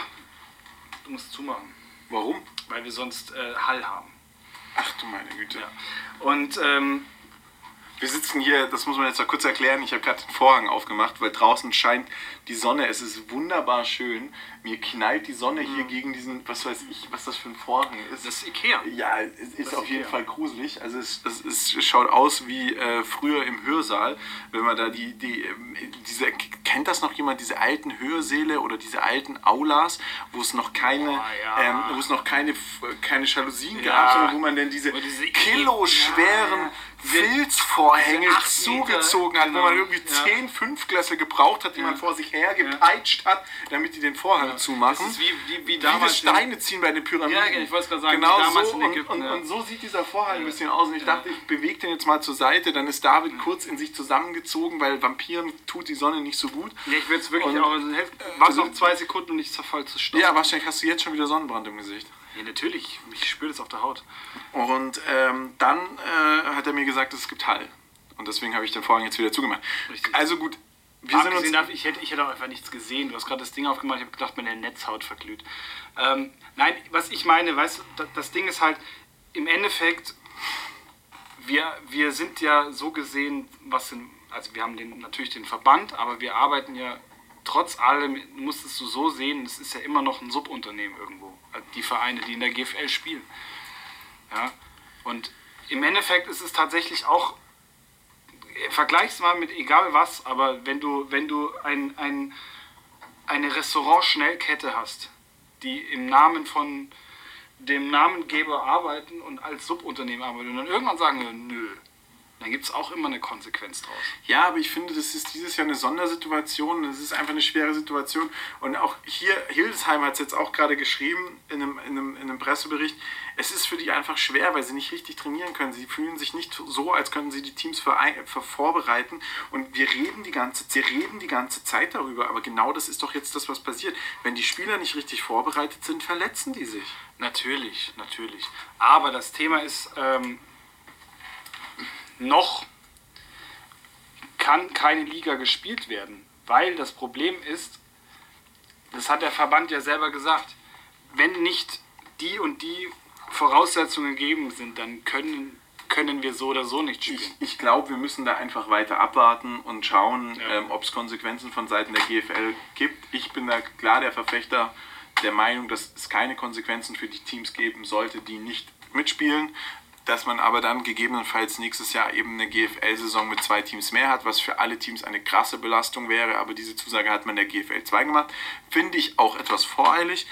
S2: du musst zumachen,
S1: Warum?
S2: weil wir sonst äh, Hall haben.
S1: Ach du meine Güte.
S2: Ja. Und ähm,
S1: Wir sitzen hier, das muss man jetzt mal kurz erklären. Ich habe gerade den Vorhang aufgemacht, weil draußen scheint die Sonne. Es ist wunderbar schön. Mir knallt die Sonne hier gegen diesen, was weiß ich, was das für ein Vorhang ist.
S2: Mhm. das ist Ikea.
S1: ja, es ist
S2: Das
S1: auf jeden
S2: Ikea.
S1: Fall gruselig. Also es, es, es schaut aus wie äh, früher im Hörsaal, wenn man da die, die ähm, diese, kennt das noch jemand, diese alten Hörsäle oder diese alten Aulas, wo es noch keine,
S2: Boah, ja.
S1: ähm, wo es noch keine, keine Jalousien
S2: Ja.
S1: gab, sondern wo man dann diese,
S2: diese-
S1: kiloschweren
S2: Ja.
S1: Filzvorhänge zugezogen hat, wo man
S2: genau.
S1: irgendwie
S2: Ja.
S1: zehn Fünfklässler gebraucht hat, die man vor sich hergepeitscht hat, damit die den Vorhang zumachen.
S2: Das ist wie, wie, wie
S1: Wie
S2: damals.
S1: wir Steine ziehen bei den Pyramiden.
S2: Ja, ich wollte es gerade sagen,
S1: Genau
S2: damals
S1: so.
S2: in
S1: Und,
S2: Ägypten,
S1: und,
S2: ja.
S1: und so sieht dieser Vorhang ein bisschen aus. Und ich dachte, ich bewege den jetzt mal zur Seite. Dann ist David kurz in sich zusammengezogen, weil Vampiren tut die Sonne nicht so gut.
S2: Ja, ich will es wirklich
S1: Und,
S2: auch. Also, warte
S1: also-
S2: noch zwei Sekunden und ich zerfall zu Stoff.
S1: Ja, wahrscheinlich hast du jetzt schon wieder Sonnenbrand im Gesicht.
S2: Ja, natürlich. Ich spüre das auf der Haut.
S1: Und ähm, dann äh, hat er mir gesagt, es gibt Hall. Und deswegen habe ich den Vorhang jetzt wieder zugemacht.
S2: Richtig.
S1: Also gut, wir sind uns...
S2: Davon, ich hätte, ich hätte auch einfach nichts gesehen. Du hast gerade das Ding aufgemacht, ich habe gedacht, meine Netzhaut verglüht. Ähm, nein, was ich meine, weißt du, da- das Ding ist halt, im Endeffekt, wir, wir sind ja so gesehen, was sind, also wir haben den, natürlich den Verband, aber wir arbeiten ja trotz allem, musstest du so sehen, es ist ja immer noch ein Subunternehmen irgendwo. Also Die Vereine, die in der GFL spielen. Ja? Und im Endeffekt ist es tatsächlich auch vergleich's mal mit egal was, aber wenn du, wenn du ein, ein, eine Restaurant-Schnellkette hast, die im Namen von dem Namengeber arbeiten und als Subunternehmen arbeiten und dann irgendwann sagen, nö, dann gibt es auch immer eine Konsequenz draus.
S1: Ja, aber ich finde, das ist dieses Jahr eine Sondersituation. Das ist einfach eine schwere Situation. Und auch hier, Hildesheim hat es jetzt auch gerade geschrieben in einem, in, einem, in einem Pressebericht. Es ist für die einfach schwer, weil sie nicht richtig trainieren können. Sie fühlen sich nicht so, als könnten sie die Teams für, für vorbereiten. Und wir reden, die ganze, wir reden die ganze Zeit darüber. Aber genau das ist doch jetzt das, was passiert. Wenn die Spieler nicht richtig vorbereitet sind, verletzen die sich.
S2: Natürlich, natürlich. Aber das Thema ist, ähm, noch kann keine Liga gespielt werden, weil das Problem ist, das hat der Verband ja selber gesagt, wenn nicht die und die Voraussetzungen gegeben sind, dann können, können wir so oder so nicht spielen.
S1: Ich, ich glaube, wir müssen da einfach weiter abwarten und schauen, ja. ähm, ob es Konsequenzen von Seiten der GFL gibt. Ich bin da klar der Verfechter der Meinung, dass es keine Konsequenzen für die Teams geben sollte, die nicht mitspielen dass man aber dann gegebenenfalls nächstes Jahr eben eine GFL-Saison mit zwei Teams mehr hat, was für alle Teams eine krasse Belastung wäre. Aber diese Zusage hat man der GFL 2 gemacht. Finde ich auch etwas voreilig.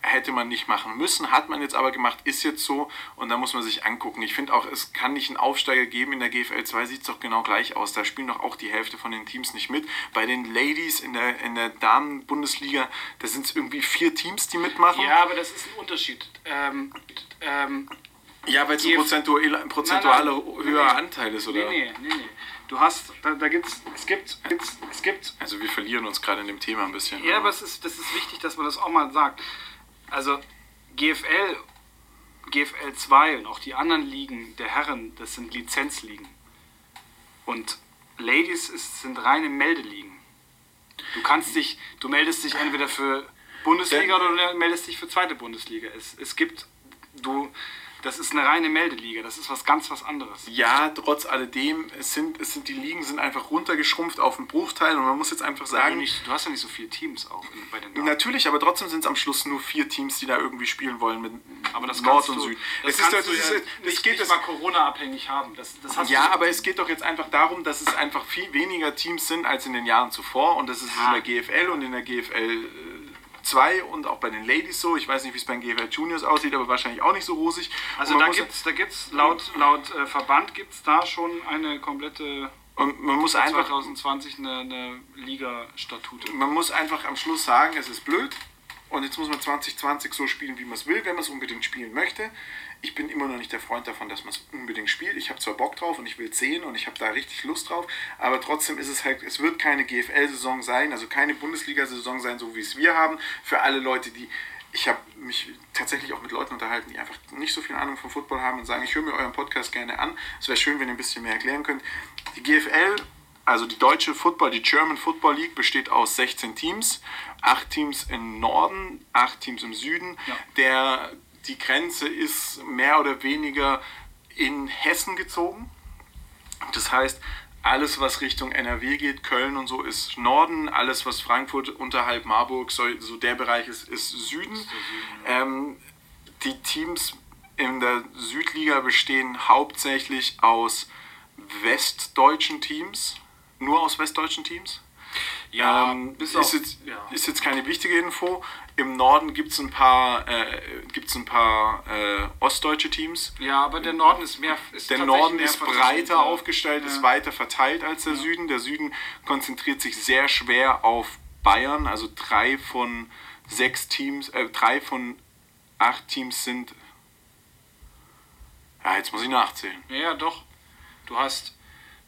S1: Hätte man nicht machen müssen, hat man jetzt aber gemacht, ist jetzt so und da muss man sich angucken. Ich finde auch, es kann nicht einen Aufsteiger geben. In der GFL 2 sieht es doch genau gleich aus. Da spielen doch auch die Hälfte von den Teams nicht mit. Bei den Ladies in der, in der Damen-Bundesliga, da sind es irgendwie vier Teams, die mitmachen.
S2: Ja, aber das ist ein Unterschied. Ähm, ähm,
S1: ja, weil es ein prozentualer, prozentualer höherer nee, Anteil ist, oder?
S2: Nee, nee, nee, nee. Du hast, da, da gibt's, es gibt, es, es gibt.
S1: Also wir verlieren uns gerade in dem Thema ein bisschen.
S2: Ja, aber es ist, das ist wichtig, dass man das auch mal sagt. Also GFL, GFL 2 und auch die anderen Ligen der Herren, das sind Lizenzligen. Und Ladies ist, sind reine Meldeligen. Du kannst dich, du meldest dich entweder für Bundesliga oder du meldest dich für zweite Bundesliga. Es, es gibt, du, das ist eine reine Meldeliga, das ist was ganz was anderes.
S1: Ja, trotz alledem, es sind, es sind, die Ligen sind einfach runtergeschrumpft auf einen Bruchteil und man muss jetzt einfach sagen...
S2: Nicht, du hast ja nicht so viele Teams auch bei den
S1: Damen. Natürlich, aber trotzdem sind es am Schluss nur vier Teams, die da irgendwie spielen wollen mit
S2: aber das Nord und
S1: du, Süd.
S2: Das,
S1: es
S2: ist, das, ist, ja das nicht, geht nicht mal Corona-abhängig haben. Das,
S1: das ja, aber es geht doch jetzt einfach darum, dass es einfach viel weniger Teams sind als in den Jahren zuvor und das ist ah. in der GFL und in der GFL 2 und auch bei den Ladies so. Ich weiß nicht, wie es bei den GFL Juniors aussieht, aber wahrscheinlich auch nicht so rosig.
S2: Also da gibt es da gibt's, laut, laut äh, Verband gibt es da schon eine komplette
S1: und man muss einfach
S2: 2020 eine, eine Liga-Statute.
S1: Man muss einfach am Schluss sagen, es ist blöd. Und jetzt muss man 2020 so spielen, wie man es will, wenn man es unbedingt spielen möchte ich bin immer noch nicht der Freund davon, dass man es unbedingt spielt. Ich habe zwar Bock drauf und ich will sehen und ich habe da richtig Lust drauf, aber trotzdem ist es halt, es wird keine GFL-Saison sein, also keine Bundesliga-Saison sein, so wie es wir haben, für alle Leute, die ich habe mich tatsächlich auch mit Leuten unterhalten, die einfach nicht so viel Ahnung vom Football haben und sagen, ich höre mir euren Podcast gerne an. Es wäre schön, wenn ihr ein bisschen mehr erklären könnt. Die GFL, also die deutsche Football, die German Football League besteht aus 16 Teams, 8 Teams im Norden, 8 Teams im Süden. Ja. Der die Grenze ist mehr oder weniger in Hessen gezogen. Das heißt, alles, was Richtung NRW geht, Köln und so, ist Norden. Alles, was Frankfurt unterhalb Marburg, so, so der Bereich ist, ist Süden. Ist Süden ja. ähm, die Teams in der Südliga bestehen hauptsächlich aus westdeutschen Teams. Nur aus westdeutschen Teams. Ja, ähm, ist, auf, jetzt, ja. ist jetzt keine wichtige Info. Im Norden gibt es ein paar, äh, gibt's ein paar äh, ostdeutsche Teams.
S2: Ja, aber der Norden ist mehr.
S1: Ist der Norden ist breiter aufgestellt, ja. ist weiter verteilt als der. Süden. Der Süden konzentriert sich sehr schwer auf Bayern. Also drei von sechs Teams, äh, drei von acht Teams sind. Ja, jetzt muss ich nachzählen.
S2: Ja, doch. Du hast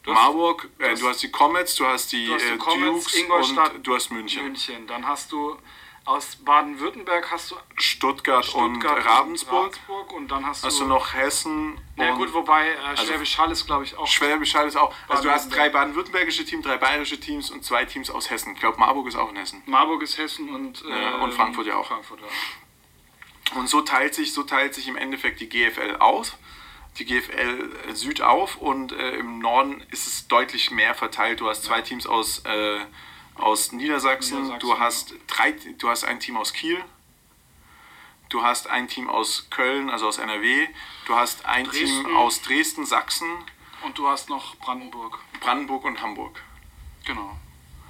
S1: Du Marburg, äh, du hast die Comets, du hast die, du hast die äh, Comets, Dukes
S2: Ingolstadt,
S1: und du hast München.
S2: München. Dann hast du aus Baden-Württemberg hast du
S1: Stuttgart, Stuttgart und Ravensburg.
S2: Ravensburg. Und dann hast,
S1: hast du, noch Hessen.
S2: Na gut, wobei äh, also Schwäbisch Hall ist, glaube ich, auch.
S1: Schwäbisch Hall ist auch. Also du hast drei baden-württembergische Teams, drei bayerische Teams und zwei Teams aus Hessen. Ich glaube, Marburg ist auch in Hessen.
S2: Marburg ist Hessen und, äh,
S1: ja, und Frankfurt ja auch.
S2: Frankfurt, ja.
S1: Und so teilt, sich, so teilt sich im Endeffekt die GFL aus die GFL Süd auf und äh, im Norden ist es deutlich mehr verteilt. Du hast zwei Teams aus, äh, aus Niedersachsen, Niedersachsen, du hast drei, du hast ein Team aus Kiel, du hast ein Team aus Köln, also aus NRW, du hast ein Dresden. Team aus Dresden, Sachsen
S2: und du hast noch Brandenburg.
S1: Brandenburg und Hamburg.
S2: Genau,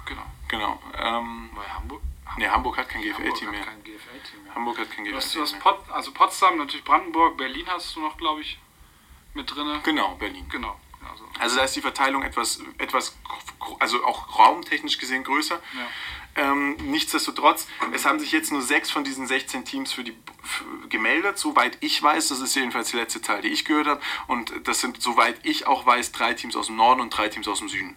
S2: genau.
S1: Genau. Ähm,
S2: Weil Hamburg,
S1: Nee, Hamburg hat kein GFL-Team
S2: mehr.
S1: GFL Hamburg hat kein GFL-Team
S2: mehr. Also Potsdam, natürlich Brandenburg, Berlin hast du noch, glaube ich mit drin.
S1: Genau, Berlin.
S2: Genau, Also,
S1: Also da ist die Verteilung etwas, etwas also auch raumtechnisch gesehen größer.
S2: Ja.
S1: Ähm, nichtsdestotrotz, es haben sich jetzt nur sechs von diesen 16 Teams für die für, gemeldet, soweit ich weiß. Das ist jedenfalls die letzte Zahl, die ich gehört habe. Und das sind, soweit ich auch weiß, drei Teams aus dem Norden und drei Teams aus dem Süden.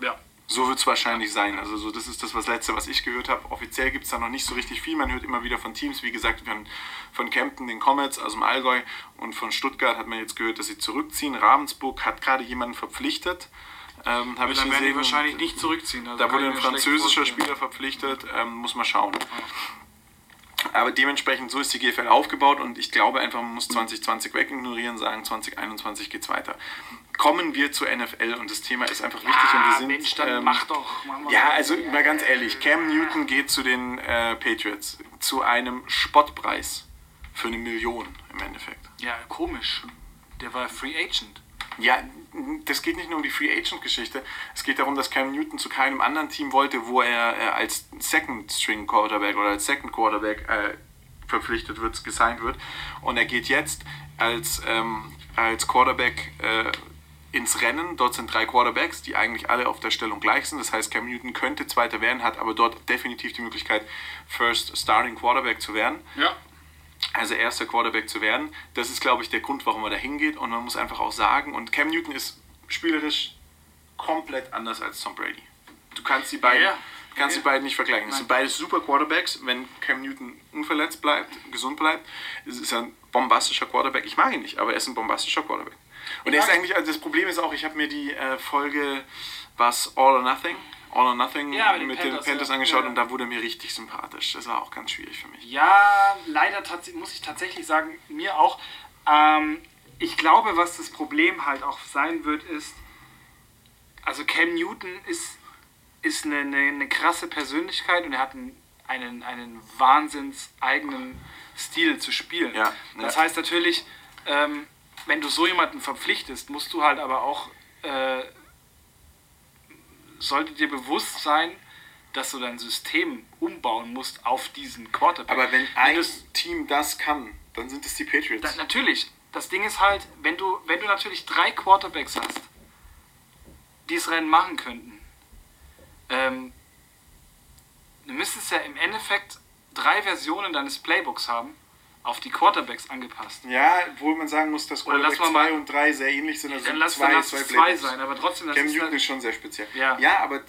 S2: ja.
S1: So wird es wahrscheinlich sein. Also so, das ist das was Letzte, was ich gehört habe. Offiziell gibt es da noch nicht so richtig viel. Man hört immer wieder von Teams, wie gesagt, von, von Kempten, den Comets aus dem Allgäu und von Stuttgart hat man jetzt gehört, dass sie zurückziehen. Ravensburg hat gerade jemanden verpflichtet. Ähm, habe ich
S2: Dann werden die
S1: gesehen.
S2: wahrscheinlich nicht zurückziehen. Also
S1: Da wurde ein französischer. Spieler verpflichtet, ähm, muss man schauen. Aber dementsprechend so ist die GFL aufgebaut und ich glaube einfach, man muss 2020 wegignorieren, sagen 2021 geht's weiter. Kommen wir zur NFL und das Thema ist einfach wichtig und wir sind.
S2: Mensch, dann
S1: ähm,
S2: mach doch.
S1: Ja, also mal ganz ehrlich, Cam Newton geht zu den äh, Patriots zu einem Spottpreis für eine Million im Endeffekt.
S2: Ja, komisch. Der war Free Agent.
S1: Ja, das geht nicht nur um die Free Agent Geschichte. Es geht darum, dass Cam Newton zu keinem anderen Team wollte, wo er äh, als Second String Quarterback oder als Second Quarterback äh, verpflichtet wird, gesigned wird. Und er geht jetzt als, ähm, als Quarterback äh, ins Rennen. Dort sind drei Quarterbacks, die eigentlich alle auf der Stellung gleich sind. Das heißt, Cam Newton könnte Zweiter werden, hat aber dort definitiv die Möglichkeit, First Starting Quarterback zu werden
S2: Ja.
S1: Also erster Quarterback zu werden. Das ist, glaube ich, der Grund, warum er da hingeht. Und man muss einfach auch sagen, und Cam Newton ist spielerisch komplett anders als Tom Brady. Du kannst die beiden,
S2: Ja, ja.
S1: kannst
S2: Ja,
S1: die beiden nicht vergleichen. Es sind beide super Quarterbacks. Wenn Cam Newton unverletzt bleibt, gesund bleibt, ist ist er ein bombastischer Quarterback. Ich mag ihn nicht, aber er ist ein bombastischer Quarterback. Und er ist eigentlich, also das Problem ist auch, ich habe mir die äh, Folge, was All or Nothing, All or Nothing
S2: Ja, mit den
S1: mit
S2: Panthers,
S1: den Panthers angeschaut
S2: Ja.
S1: und da wurde er mir richtig sympathisch. Das war auch ganz schwierig für mich.
S2: Ja, leider muss ich tatsächlich sagen, mir auch. Ähm, ich glaube, was das Problem halt auch sein wird, ist, also Cam Newton ist, ist eine, eine, eine krasse Persönlichkeit und er hat einen, einen, einen wahnsinns eigenen Stil zu spielen.
S1: Ja,
S2: das heißt natürlich, ähm, wenn du so jemanden verpflichtest, musst du halt aber auch, äh, sollte dir bewusst sein, dass du dein System umbauen musst auf diesen Quarterback.
S1: Aber wenn ein
S2: das-
S1: Team das kann, dann sind es die Patriots.
S2: da, natürlich, das Ding ist halt, wenn du, wenn du natürlich drei Quarterbacks hast, die es Rennen machen könnten, ähm, du müsstest ja im Endeffekt drei Versionen deines Playbooks haben, auf die Quarterbacks angepasst.
S1: ja, obwohl man sagen muss, dass Quarterback
S2: mal
S1: 2
S2: mal-
S1: und 3 sehr ähnlich sind. Also
S2: Dann lass,
S1: zwei,
S2: dann lass
S1: zwei
S2: es sein, aber trotzdem,
S1: Cam Newton
S2: halt,
S1: ist schon sehr speziell.
S2: Ja.
S1: ja, aber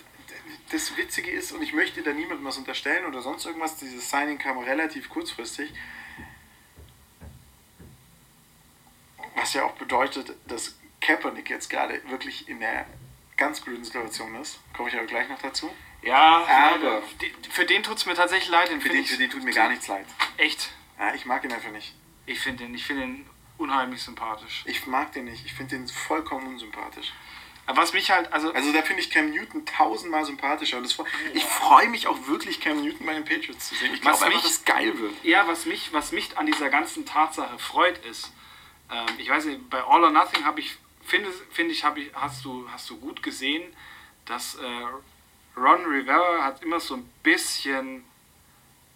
S1: das Witzige ist, und ich möchte da niemandem was unterstellen oder sonst irgendwas, dieses Signing kam relativ kurzfristig. Was ja auch bedeutet, dass Kaepernick jetzt gerade wirklich in der ganz blöden Situation ist. Komme ich aber gleich noch dazu.
S2: ja,
S1: Aber-
S2: für den tut es mir tatsächlich leid. Den
S1: Für den,
S2: ich
S1: für den tut mir gar nichts leid.
S2: echt.
S1: Ja, ich mag ihn einfach nicht.
S2: Ich finde den, ich finde den unheimlich sympathisch.
S1: Ich mag den nicht. Ich finde den vollkommen unsympathisch.
S2: Aber was mich halt, also
S1: Also da finde ich Cam Newton tausendmal sympathischer. Und das, ich freue mich auch wirklich, Cam Newton bei den Patriots zu sehen. Ich glaube einfach, dass es geil wird.
S2: Ja, was mich, was mich an dieser ganzen Tatsache freut, ist, ähm, ich weiß nicht, bei All or Nothing habe ich, finde find ich, ich hast, du, hast du gut gesehen, dass äh, Ron Rivera hat immer so ein bisschen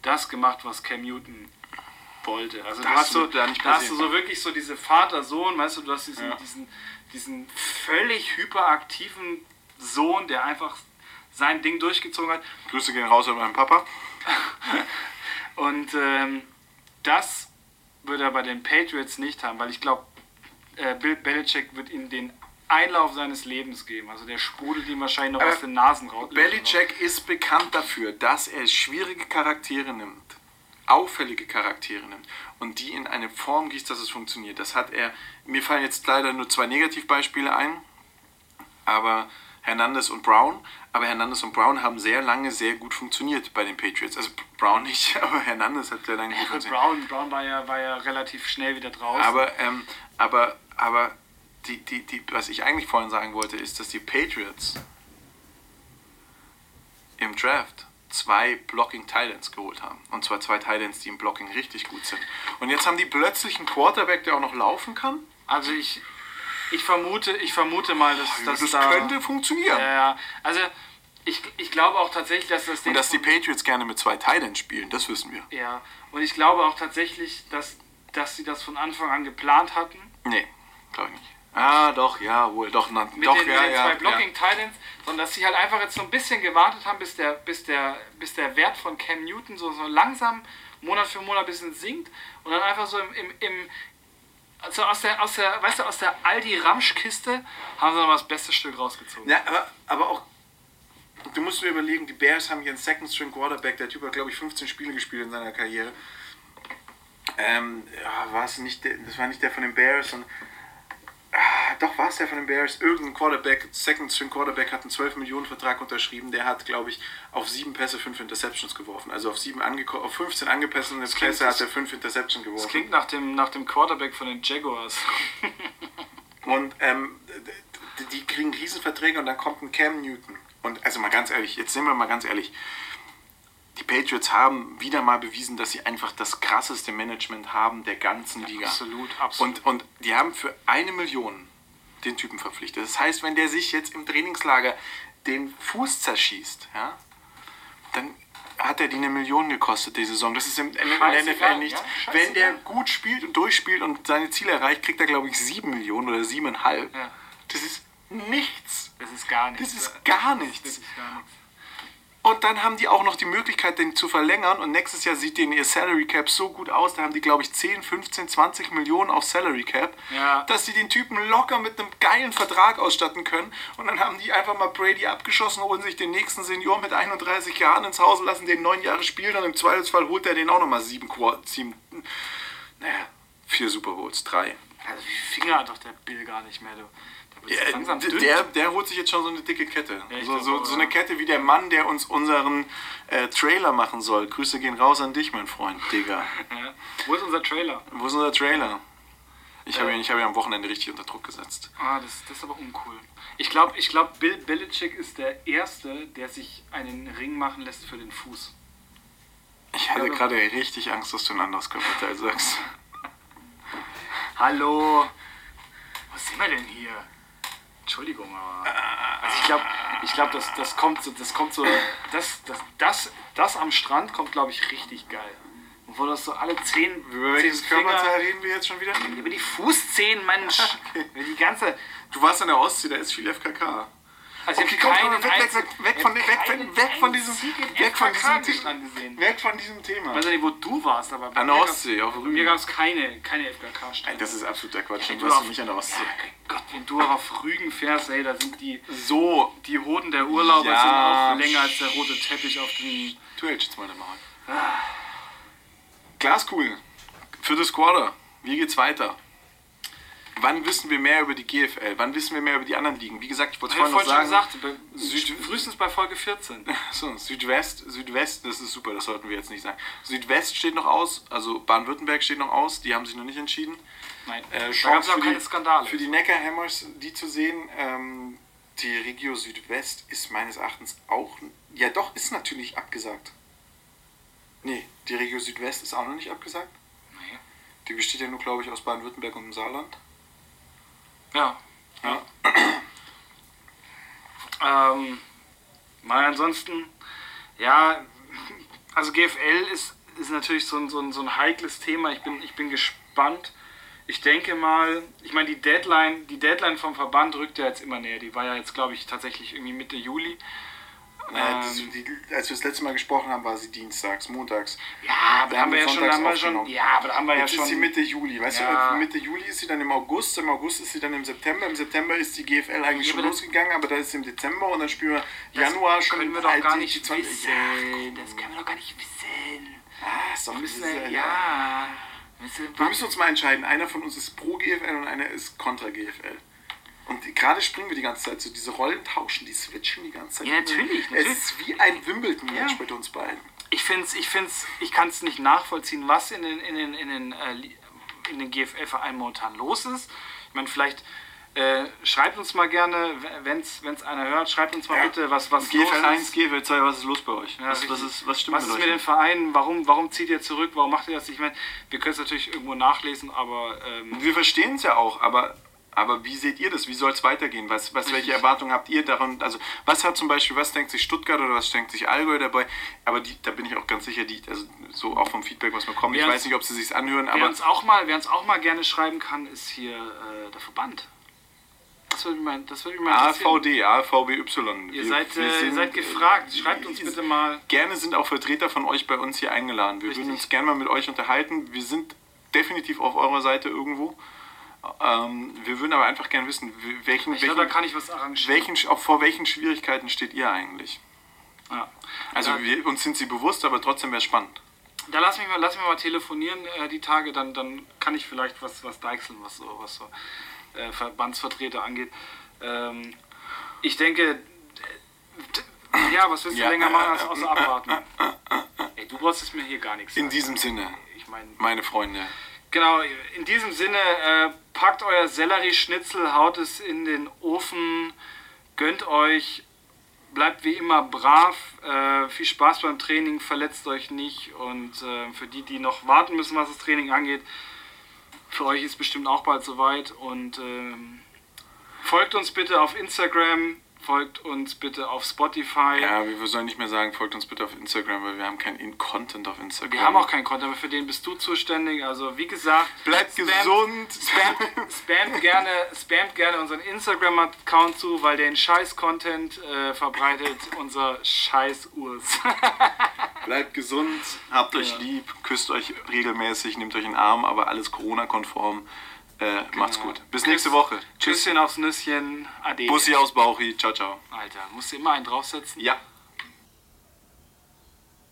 S2: das gemacht, was Cam Newton wollte. Also du
S1: Das
S2: hast, so,
S1: da nicht
S2: da hast du so wirklich so diese Vater-Sohn, weißt du, du hast diesen,
S1: Ja.
S2: diesen, diesen völlig hyperaktiven Sohn, der einfach sein Ding durchgezogen hat.
S1: Grüße gehen raus an meinen Papa.
S2: Und ähm, das wird er bei den Patriots nicht haben, weil ich glaube, äh, Bill Belichick wird ihm den Einlauf seines Lebens geben. Also der sprudelt ihm wahrscheinlich noch
S1: Aber
S2: aus den Nasen raus.
S1: Belichick ist bekannt dafür, dass er schwierige Charaktere nimmt, auffällige Charaktere nimmt und die in eine Form gießt, dass es funktioniert. Das hat er, mir fallen jetzt leider nur zwei Negativbeispiele ein, aber Hernandez und Brown, aber Hernandez und Brown haben sehr lange sehr gut funktioniert bei den Patriots. Also Brown nicht, aber Hernandez hat sehr lange gut
S2: gut,
S1: funktioniert.
S2: Brown, Brown war, ja, war ja relativ schnell wieder draußen.
S1: Aber, ähm, aber, aber die, die, die, was ich eigentlich vorhin sagen wollte, ist, dass die Patriots im Draft zwei Blocking Titans geholt haben. Und zwar zwei Titans, die im Blocking richtig gut sind. Und jetzt haben die plötzlich einen Quarterback, der auch noch laufen kann.
S2: also ich, ich, vermute, ich vermute mal, dass, dass
S1: das
S2: da...
S1: könnte funktionieren.
S2: Ja, ja. also ich, ich glaube auch tatsächlich, dass das Ding...
S1: Und dass die Patriots gerne mit zwei Titans spielen, das wissen wir.
S2: ja, und ich glaube auch tatsächlich, dass, dass sie das von Anfang an geplant hatten.
S1: Nee, glaube ich nicht. Ah, doch, ja, wohl, doch, na,
S2: mit
S1: doch,
S2: den,
S1: ja,
S2: mit den
S1: ja,
S2: zwei
S1: ja.
S2: Blocking Titans, sondern dass sie halt einfach jetzt so ein bisschen gewartet haben, bis der, bis der, bis der Wert von Cam Newton so, so langsam Monat für Monat ein bisschen sinkt und dann einfach so im, im, im also aus der, aus der, weißt du, aus der Aldi-Ramsch-Kiste haben sie noch mal das beste Stück rausgezogen.
S1: Ja, aber, aber auch, du musst dir überlegen, die Bears haben hier einen Second String Quarterback, der Typ hat, glaube ich, 15 Spiele gespielt in seiner Karriere. Ähm, ja, war es nicht, der, das war nicht der von den Bears, sondern, doch war es der von den Bears. Irgendein Quarterback, Second String Quarterback hat einen 12 Millionen Vertrag unterschrieben, der hat, glaube ich, auf sieben Pässe fünf Interceptions geworfen. Also auf, sieben angeko- auf 15 angepassene
S2: klingt-
S1: Pässe hat er fünf Interceptions geworfen.
S2: Das klingt nach dem, nach dem Quarterback von den Jaguars.
S1: Und ähm, d- die kriegen Riesenverträge und dann kommt ein Cam Newton. Und also mal ganz ehrlich, jetzt sind wir mal ganz ehrlich. Patriots haben wieder mal bewiesen, dass sie einfach das krasseste Management haben der ganzen Liga.
S2: absolut, absolut.
S1: Und, und die haben für eine Million den Typen verpflichtet. Das heißt, wenn der sich jetzt im Trainingslager den Fuß zerschießt, ja, dann hat er die eine Million gekostet, die Saison. Das ist im,
S2: Scheißegal,
S1: NFL nichts.
S2: ja,
S1: wenn der gut spielt und durchspielt und seine Ziele erreicht, kriegt er, glaube ich, sieben Millionen oder siebeneinhalb.
S2: Ja.
S1: Das ist nichts.
S2: Das ist gar nichts.
S1: Das ist gar
S2: Das
S1: nichts.
S2: ist gar nichts.
S1: Und dann haben die auch noch die Möglichkeit, den zu verlängern. Und nächstes Jahr sieht denen ihr Salary Cap so gut aus. Da haben die, glaube ich, 10, 15, 20 Millionen auf Salary Cap,
S2: Ja.
S1: dass sie den Typen locker mit einem geilen Vertrag ausstatten können. Und dann haben die einfach mal Brady abgeschossen, holen sich den nächsten Senior mit 31 Jahren ins Haus, lassen den neun Jahre spielen. Und im Zweifelsfall holt er den auch nochmal sieben, sieben, naja, vier Super Bowls, drei.
S2: Also wie Finger hat doch der Bill gar nicht mehr. Du.
S1: Ja, der, der holt sich jetzt schon so eine dicke Kette.
S2: Ja,
S1: so,
S2: glaub
S1: so, so eine Kette wie der Mann, der uns unseren äh, Trailer machen soll. Grüße gehen raus an dich, mein Freund, Digga.
S2: Ja. Wo ist unser Trailer?
S1: Wo ist unser Trailer? Ich habe
S2: Äh.
S1: ihn, hab ihn am Wochenende richtig unter Druck gesetzt.
S2: Ah, das, das ist aber uncool. Ich glaube, ich glaub, Bill Belichick ist der Erste, der sich einen Ring machen lässt für den Fuß.
S1: Ich hatte gerade richtig Angst, dass du ein anderes Körperteil sagst.
S2: Hallo! Was sind wir denn hier? Entschuldigung, aber. Also ich glaube, ich glaub, das, das kommt so, das kommt so. Das, das, das, das am Strand kommt, glaube ich, richtig geil. Und wo das so alle zehn.
S1: Über welches Körperteil reden wir jetzt schon wieder?
S2: Über die Fußzehen, Mensch!
S1: Okay.
S2: Die ganze.
S1: Du warst an der Ostsee, da ist viel FKK.
S2: Also
S1: Okay,
S2: ich
S1: komm,
S2: keinen
S1: weg, weg,
S2: einzigen-
S1: weg, weg von, weg,
S2: keinen
S1: weg, weg von diesem, weg von diesem
S2: gesehen.
S1: Weg von diesem Thema.
S2: Ich weiß ja nicht, wo du warst, aber bei
S1: An der
S2: mir
S1: Ostsee,
S2: gab's-
S1: auf Rügen.
S2: mir gab es keine, keine FKK-Stände.
S1: Das ist absoluter Quatsch.
S2: Wenn
S1: Du warst nicht an der Ostsee.
S2: Ja, Gott, wenn du auf Rügen fährst, ey, da sind die,
S1: So,
S2: die Hoden der Urlauber
S1: Ja,
S2: sind auch länger als der rote Teppich auf den.
S1: Du hältst jetzt mal den Maul. Glaskugel. Viertes Quarter. Wie geht's weiter? Wann wissen wir mehr über die GFL? Wann wissen wir mehr über die anderen Ligen? Wie gesagt, ich wollte vorhin noch sagen.
S2: gesagt,
S1: Süd-
S2: frühestens bei Folge 14.
S1: So, Südwest, Südwest, das ist super, das sollten wir jetzt nicht sagen. Südwest steht noch aus, also Baden-Württemberg steht noch aus, die haben sich noch nicht entschieden.
S2: Nein,
S1: Äh,
S2: da gab es auch
S1: für
S2: keine
S1: die-
S2: Skandale.
S1: Für die Neckarhammers, die zu sehen, ähm, die Regio Südwest ist meines Erachtens auch, ja doch, ist natürlich abgesagt. Nee, die Regio Südwest ist auch noch nicht abgesagt.
S2: Nee.
S1: Die besteht ja nur, glaube ich, aus Baden-Württemberg und dem Saarland.
S2: Ja.
S1: Ja.
S2: Ähm, mal ansonsten, ja, also GFL ist, ist natürlich so ein, so, ein, so ein heikles Thema. Ich bin, ich bin gespannt. Ich denke mal, ich meine, die Deadline, die Deadline vom Verband rückt ja jetzt immer näher. Die war ja jetzt, glaube ich, tatsächlich irgendwie Mitte Juli.
S1: Naja,
S2: Ähm.
S1: die, als wir das letzte Mal gesprochen haben, war sie dienstags, montags.
S2: Ja, da haben wir ja schon, haben wir schon, ja, aber da haben wir ja
S1: Jetzt ist sie
S2: schon.
S1: Mitte Juli. Weißt
S2: Ja.
S1: du, Mitte Juli ist sie dann im August, im August ist sie dann im September, im September ist die GFL eigentlich
S2: Ja,
S1: schon
S2: aber
S1: losgegangen, aber da ist sie im Dezember und dann spielen wir
S2: Das
S1: Januar schon
S2: können wir doch
S1: halt
S2: gar nicht
S1: die 20
S2: wissen.
S1: Ja,
S2: das können wir doch gar nicht wissen.
S1: ah, ist doch
S2: Wir müssen,
S1: diese-
S2: ja, Wir müssen
S1: uns mal entscheiden. Einer von uns ist pro GFL und einer ist kontra GFL. Und gerade springen wir die ganze Zeit so, diese Rollen tauschen, die switchen die ganze Zeit.
S2: Ja, natürlich,
S1: Es
S2: natürlich.
S1: ist wie ein Wimbledon-Match
S2: Ja.
S1: mit uns beiden.
S2: Ich finde es, ich find's, ich kann es nicht nachvollziehen, was in den, in den, in den, äh, in den GFL-Vereinen momentan los ist. Ich meine, vielleicht äh, schreibt uns mal gerne, wenn es einer hört, schreibt uns mal
S1: Ja.
S2: bitte, was, was
S1: GFL
S2: los
S1: 1,
S2: ist.
S1: GFL 2, was ist los bei euch?
S2: Ja,
S1: was, was, ist, was stimmt
S2: was ist
S1: mit
S2: den Vereinen? Warum, warum zieht ihr zurück? Warum macht ihr das? Ich meine, wir können es natürlich irgendwo nachlesen, aber ähm,
S1: Wir verstehen es ja auch, aber, aber wie seht ihr das? Wie soll es weitergehen? Was, was, welche Erwartungen habt ihr daran? Also, was hat zum Beispiel, was denkt sich Stuttgart oder was denkt sich Allgäu dabei? Aber die, da bin ich auch ganz sicher, die, also so auch vom Feedback, was wir kommen. Ich weiß nicht, ob sie sich anhören,
S2: wer, uns auch mal, wer uns auch mal gerne schreiben kann, ist hier äh, der Verband. Das würde mich mal, das würde mich mal.
S1: AVD, AVBY.
S2: Ihr seid,
S1: wir
S2: äh, ihr
S1: sind,
S2: seid gefragt. Schreibt uns
S1: äh,
S2: bitte mal.
S1: Gerne sind auch Vertreter von euch bei uns hier eingeladen. Wir
S2: Richtig.
S1: würden uns gerne mal mit euch unterhalten. Wir sind definitiv auf eurer Seite irgendwo. Ähm, wir würden aber einfach gerne wissen, welchen,
S2: Ich glaube, da
S1: welchen,
S2: kann ich was arrangieren.
S1: welchen, vor welchen Schwierigkeiten steht ihr eigentlich?
S2: Ja.
S1: Also
S2: Ja.
S1: wir, uns sind sie bewusst, aber trotzdem wäre es spannend.
S2: Da lass mich mal, lass mich mal telefonieren äh, die Tage, dann, dann kann ich vielleicht was, was deichseln, was so, was so äh, Verbandsvertreter angeht. Ähm, ich denke, äh, ja, was willst du
S1: Ja,
S2: länger
S1: äh,
S2: machen als außer abwarten? Ey, du brauchst es mir hier gar nichts
S1: In
S2: sagen.
S1: diesem Sinne,
S2: Ich meine,
S1: meine Freunde.
S2: genau, in diesem Sinne, äh, packt euer Sellerieschnitzel, haut es in den Ofen, gönnt euch, bleibt wie immer brav, äh, viel Spaß beim Training, verletzt euch nicht und äh, für die, die noch warten müssen, was das Training angeht, für euch ist bestimmt auch bald soweit und ähm, folgt uns bitte auf Instagram, folgt uns bitte auf Spotify.
S1: Ja, wir sollen nicht mehr sagen, folgt uns bitte auf Instagram, weil wir haben keinen In- Content auf Instagram.
S2: Wir haben auch keinen Content, aber für den bist du zuständig. Also wie gesagt,
S1: Bleibt
S2: spam-
S1: gesund.
S2: Spamt, spamt, gerne, spamt gerne unseren Instagram-Account zu, weil der den Scheiß-Content äh, verbreitet. Unser Scheiß-Urs.
S1: Bleibt gesund, habt euch
S2: Ja.
S1: lieb, küsst euch regelmäßig, nehmt euch in den Arm, aber alles Corona-konform. Äh, Macht's
S2: Genau.
S1: gut. Bis nächste Woche. Tschüss.
S2: Küsschen aufs Nüsschen. Ade.
S1: Bussi aus Bauchi. Ciao, ciao.
S2: Alter, musst du immer einen draufsetzen?
S1: Ja.